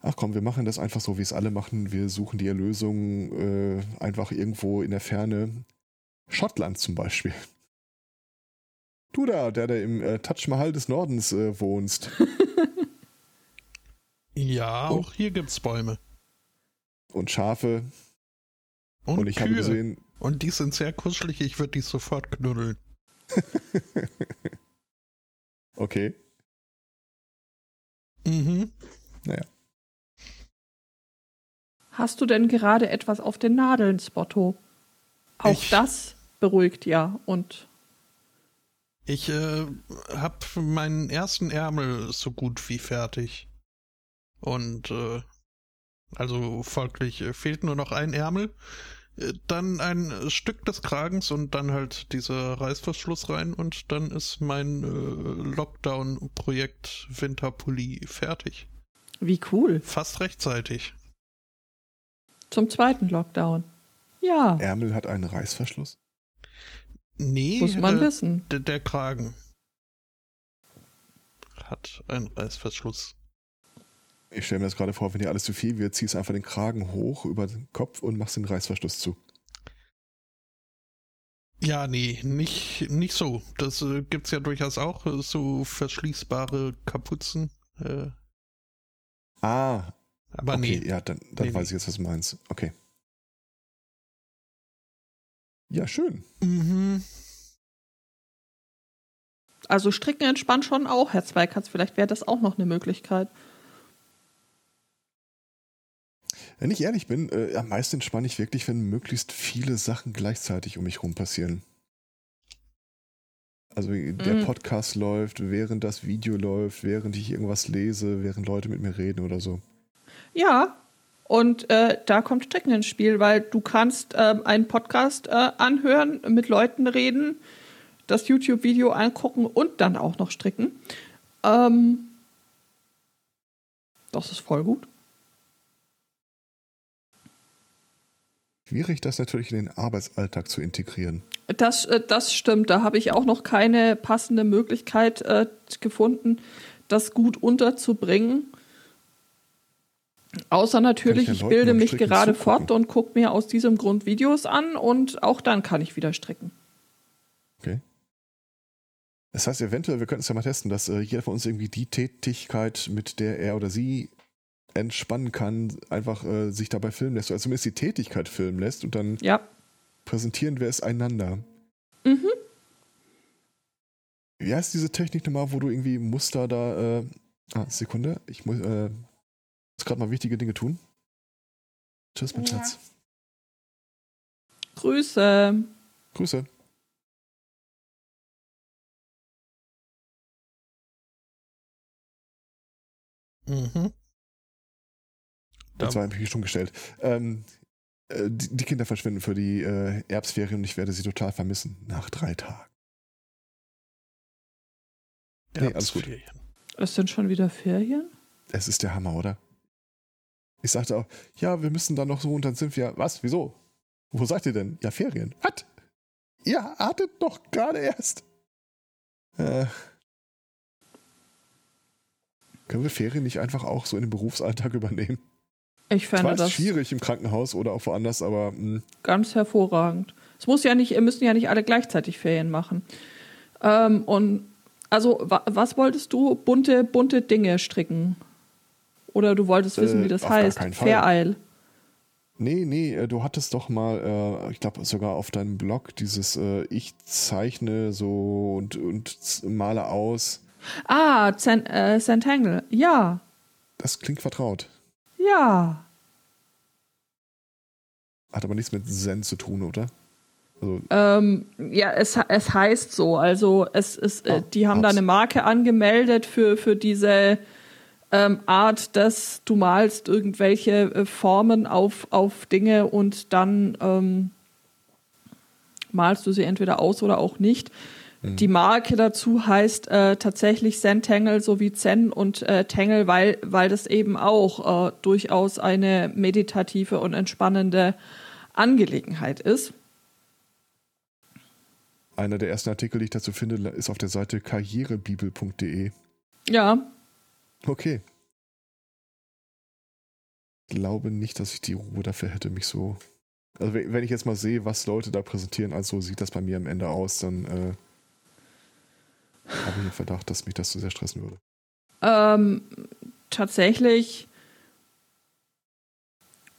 Ach komm, wir machen das einfach so, wie es alle machen. Wir suchen die Erlösung äh, einfach irgendwo in der Ferne. Schottland zum Beispiel. Du da, der da im äh, Taj Mahal des Nordens äh, wohnst. <laughs> Ja, Und- auch hier gibt's Bäume. Und Schafe. Und, Und ich Kühe. habe gesehen, Und die sind sehr kuschelig, ich würde die sofort knuddeln. <laughs> okay. Mhm. Hast du denn gerade etwas auf den Nadeln, Spotto? Auch Ich- das beruhigt ja und Ich äh, hab meinen ersten Ärmel so gut wie fertig. Und äh, also folglich äh, fehlt nur noch ein Ärmel, äh, dann ein Stück des Kragens und dann halt dieser Reißverschluss rein und dann ist mein äh, Lockdown-Projekt Winterpulli fertig. wie cool. Fast rechtzeitig. Zum zweiten Lockdown. Ja, Ärmel hat einen Reißverschluss. Nee, muss man äh, wissen. der, der Kragen hat einen Reißverschluss. Ich stelle mir das gerade vor, wenn dir alles zu viel wird, ziehst einfach den Kragen hoch über den Kopf und machst den Reißverschluss zu. Ja, nee, nicht, nicht so. Das äh, gibt's ja durchaus auch, äh, so verschließbare Kapuzen. Äh, Ah, aber okay, nee. ja, dann, dann Nee, weiß nee. ich jetzt, was du meinst. Okay. Ja, schön. Mhm. Also Stricken entspannt schon auch, Herr Zweikatz. Vielleicht wäre das auch noch eine Möglichkeit. Wenn ich ehrlich bin, äh, am meisten entspanne ich wirklich, wenn möglichst viele Sachen gleichzeitig um mich herum passieren. Also der Mhm. Podcast läuft, während das Video läuft, während ich irgendwas lese, während Leute mit mir reden oder so. Ja, und äh, da kommt Stricken ins Spiel, weil du kannst ähm, einen Podcast äh, anhören, mit Leuten reden, das YouTube-Video angucken und dann auch noch stricken. Ähm, das ist voll gut. Schwierig, das natürlich in den Arbeitsalltag zu integrieren. Das, äh, das stimmt. Da habe ich auch noch keine passende Möglichkeit äh, gefunden, das gut unterzubringen. Außer natürlich, ich ich bilde mich gerade zugucken? fort und gucke mir aus diesem Grund Videos an und auch dann kann ich wieder stricken. Okay. Das heißt, eventuell, wir könnten es ja mal testen, dass äh, jeder von uns irgendwie die Tätigkeit, mit der er oder sie entspannen kann, einfach äh, sich dabei filmen lässt. Also zumindest die Tätigkeit filmen lässt und dann Ja. präsentieren wir es einander. Mhm. Wie heißt diese Technik nochmal, wo du irgendwie Muster da. Äh, ah, Sekunde. Ich muss, äh, muss gerade mal wichtige Dinge tun. Tschüss, mein Ja. Schatz. Grüße. Grüße. Mhm. Da, Das war natürlich schon gestellt. Ähm, äh, die, die Kinder verschwinden für die äh, Erbsferien und ich werde sie total vermissen. Nach drei Tagen. nee, alles gut. Es sind schon wieder Ferien? Es ist der Hammer, oder? Ich sagte auch, ja, wir müssen dann noch so und dann sind wir. Was? Wieso? Wo seid ihr denn? Ja, Ferien. Was? Ihr hattet doch gerade erst. Äh, können wir Ferien nicht einfach auch so in den Berufsalltag übernehmen? Ich fände es das schwierig im Krankenhaus oder auch woanders, aber hm, mh, ganz hervorragend. Es muss ja nicht, müssen ja nicht alle gleichzeitig Ferien machen. Ähm, und also, wa was wolltest du? Bunte, bunte Dinge stricken. Oder du wolltest wissen, Äh, wie das heißt. Fair Nee, nee, äh, du hattest doch mal, äh, ich glaube sogar auf deinem Blog dieses äh, Ich zeichne so und, und male aus. Ah, Zen, äh, Zentangle. Ja, Das klingt vertraut. Ja. Hat aber nichts mit Zen zu tun, oder? Also, Ähm, ja, es, es heißt so. Also es ist, äh, Ah, die haben da hab's. eine Marke angemeldet für, für diese ähm, Art, dass du malst irgendwelche äh, Formen auf, auf Dinge und dann ähm, malst du sie entweder aus oder auch nicht. Die Marke dazu heißt äh, tatsächlich Zen-Tangle sowie Zen und äh, Tangle, weil, weil das eben auch äh, durchaus eine meditative und entspannende Angelegenheit ist. einer der ersten Artikel, die ich dazu finde, ist auf der Seite karrierebibel.de. Ja, Okay. Ich glaube nicht, dass ich die Ruhe dafür hätte, mich so. Also, wenn ich jetzt mal sehe, was Leute da präsentieren, also sieht das bei mir am Ende aus, dann äh, habe ich den Verdacht, dass mich das zu sehr stressen würde. Ähm, tatsächlich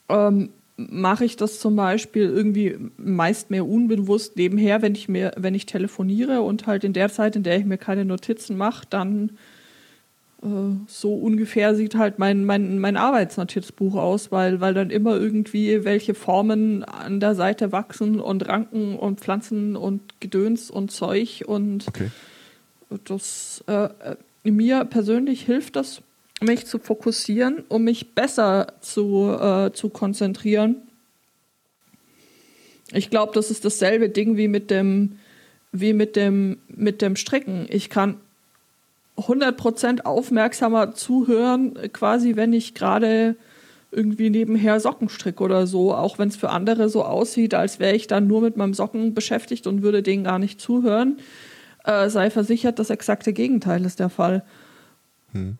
ähm, mache ich das zum Beispiel irgendwie meist mehr unbewusst nebenher, wenn ich mir, wenn ich telefoniere und halt in der Zeit, in der ich mir keine Notizen mache, dann äh, so ungefähr sieht halt mein, mein, mein Arbeitsnotizbuch aus, weil, weil dann immer irgendwie welche Formen an der Seite wachsen und ranken und Pflanzen und Gedöns und Zeug und Okay. Das äh, äh, mir persönlich hilft das, mich zu fokussieren, um mich besser zu, äh, zu konzentrieren. Ich glaube, das ist dasselbe Ding wie mit dem, wie mit dem, mit dem Stricken. Ich kann 100% aufmerksamer zuhören, quasi wenn ich gerade irgendwie nebenher Socken stricke oder so, auch wenn es für andere so aussieht, als wäre ich dann nur mit meinem Socken beschäftigt und würde denen gar nicht zuhören äh, sei versichert, das exakte Gegenteil ist der Fall. Hm.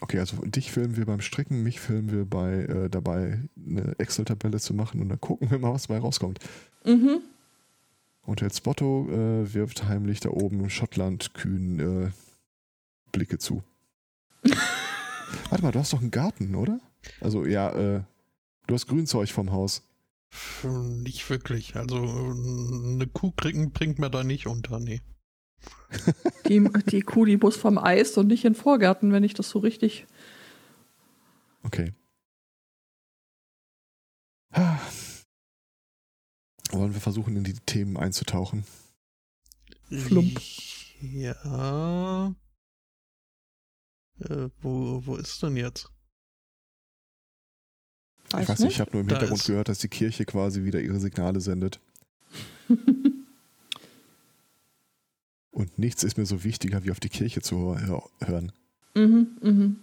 Okay, also dich filmen wir beim Stricken, mich filmen wir bei äh, dabei, eine Excel-Tabelle zu machen und dann gucken wir mal, was dabei rauskommt. Mhm. Und jetzt Spotto äh, wirft heimlich da oben Schottland-Kühen äh, Blicke zu. <laughs> Warte mal, du hast doch einen Garten, oder? Also ja, äh, du hast Grünzeug vom Haus. Nicht wirklich. Also eine Kuh kriegen bringt mir da nicht unter, nee. <laughs> Die, die Kuh, die muss vom Eis und nicht in den Vorgarten, wenn ich das so richtig. Okay. Wollen wir versuchen, in die Themen einzutauchen? Flump. Ja. Äh, wo, wo ist denn jetzt? Ich weiß nicht, ich habe nur im Da Hintergrund gehört, dass die Kirche quasi wieder ihre Signale sendet. <laughs> Und nichts ist mir so wichtiger, wie auf die Kirche zu hör- hören. mhm, mhm.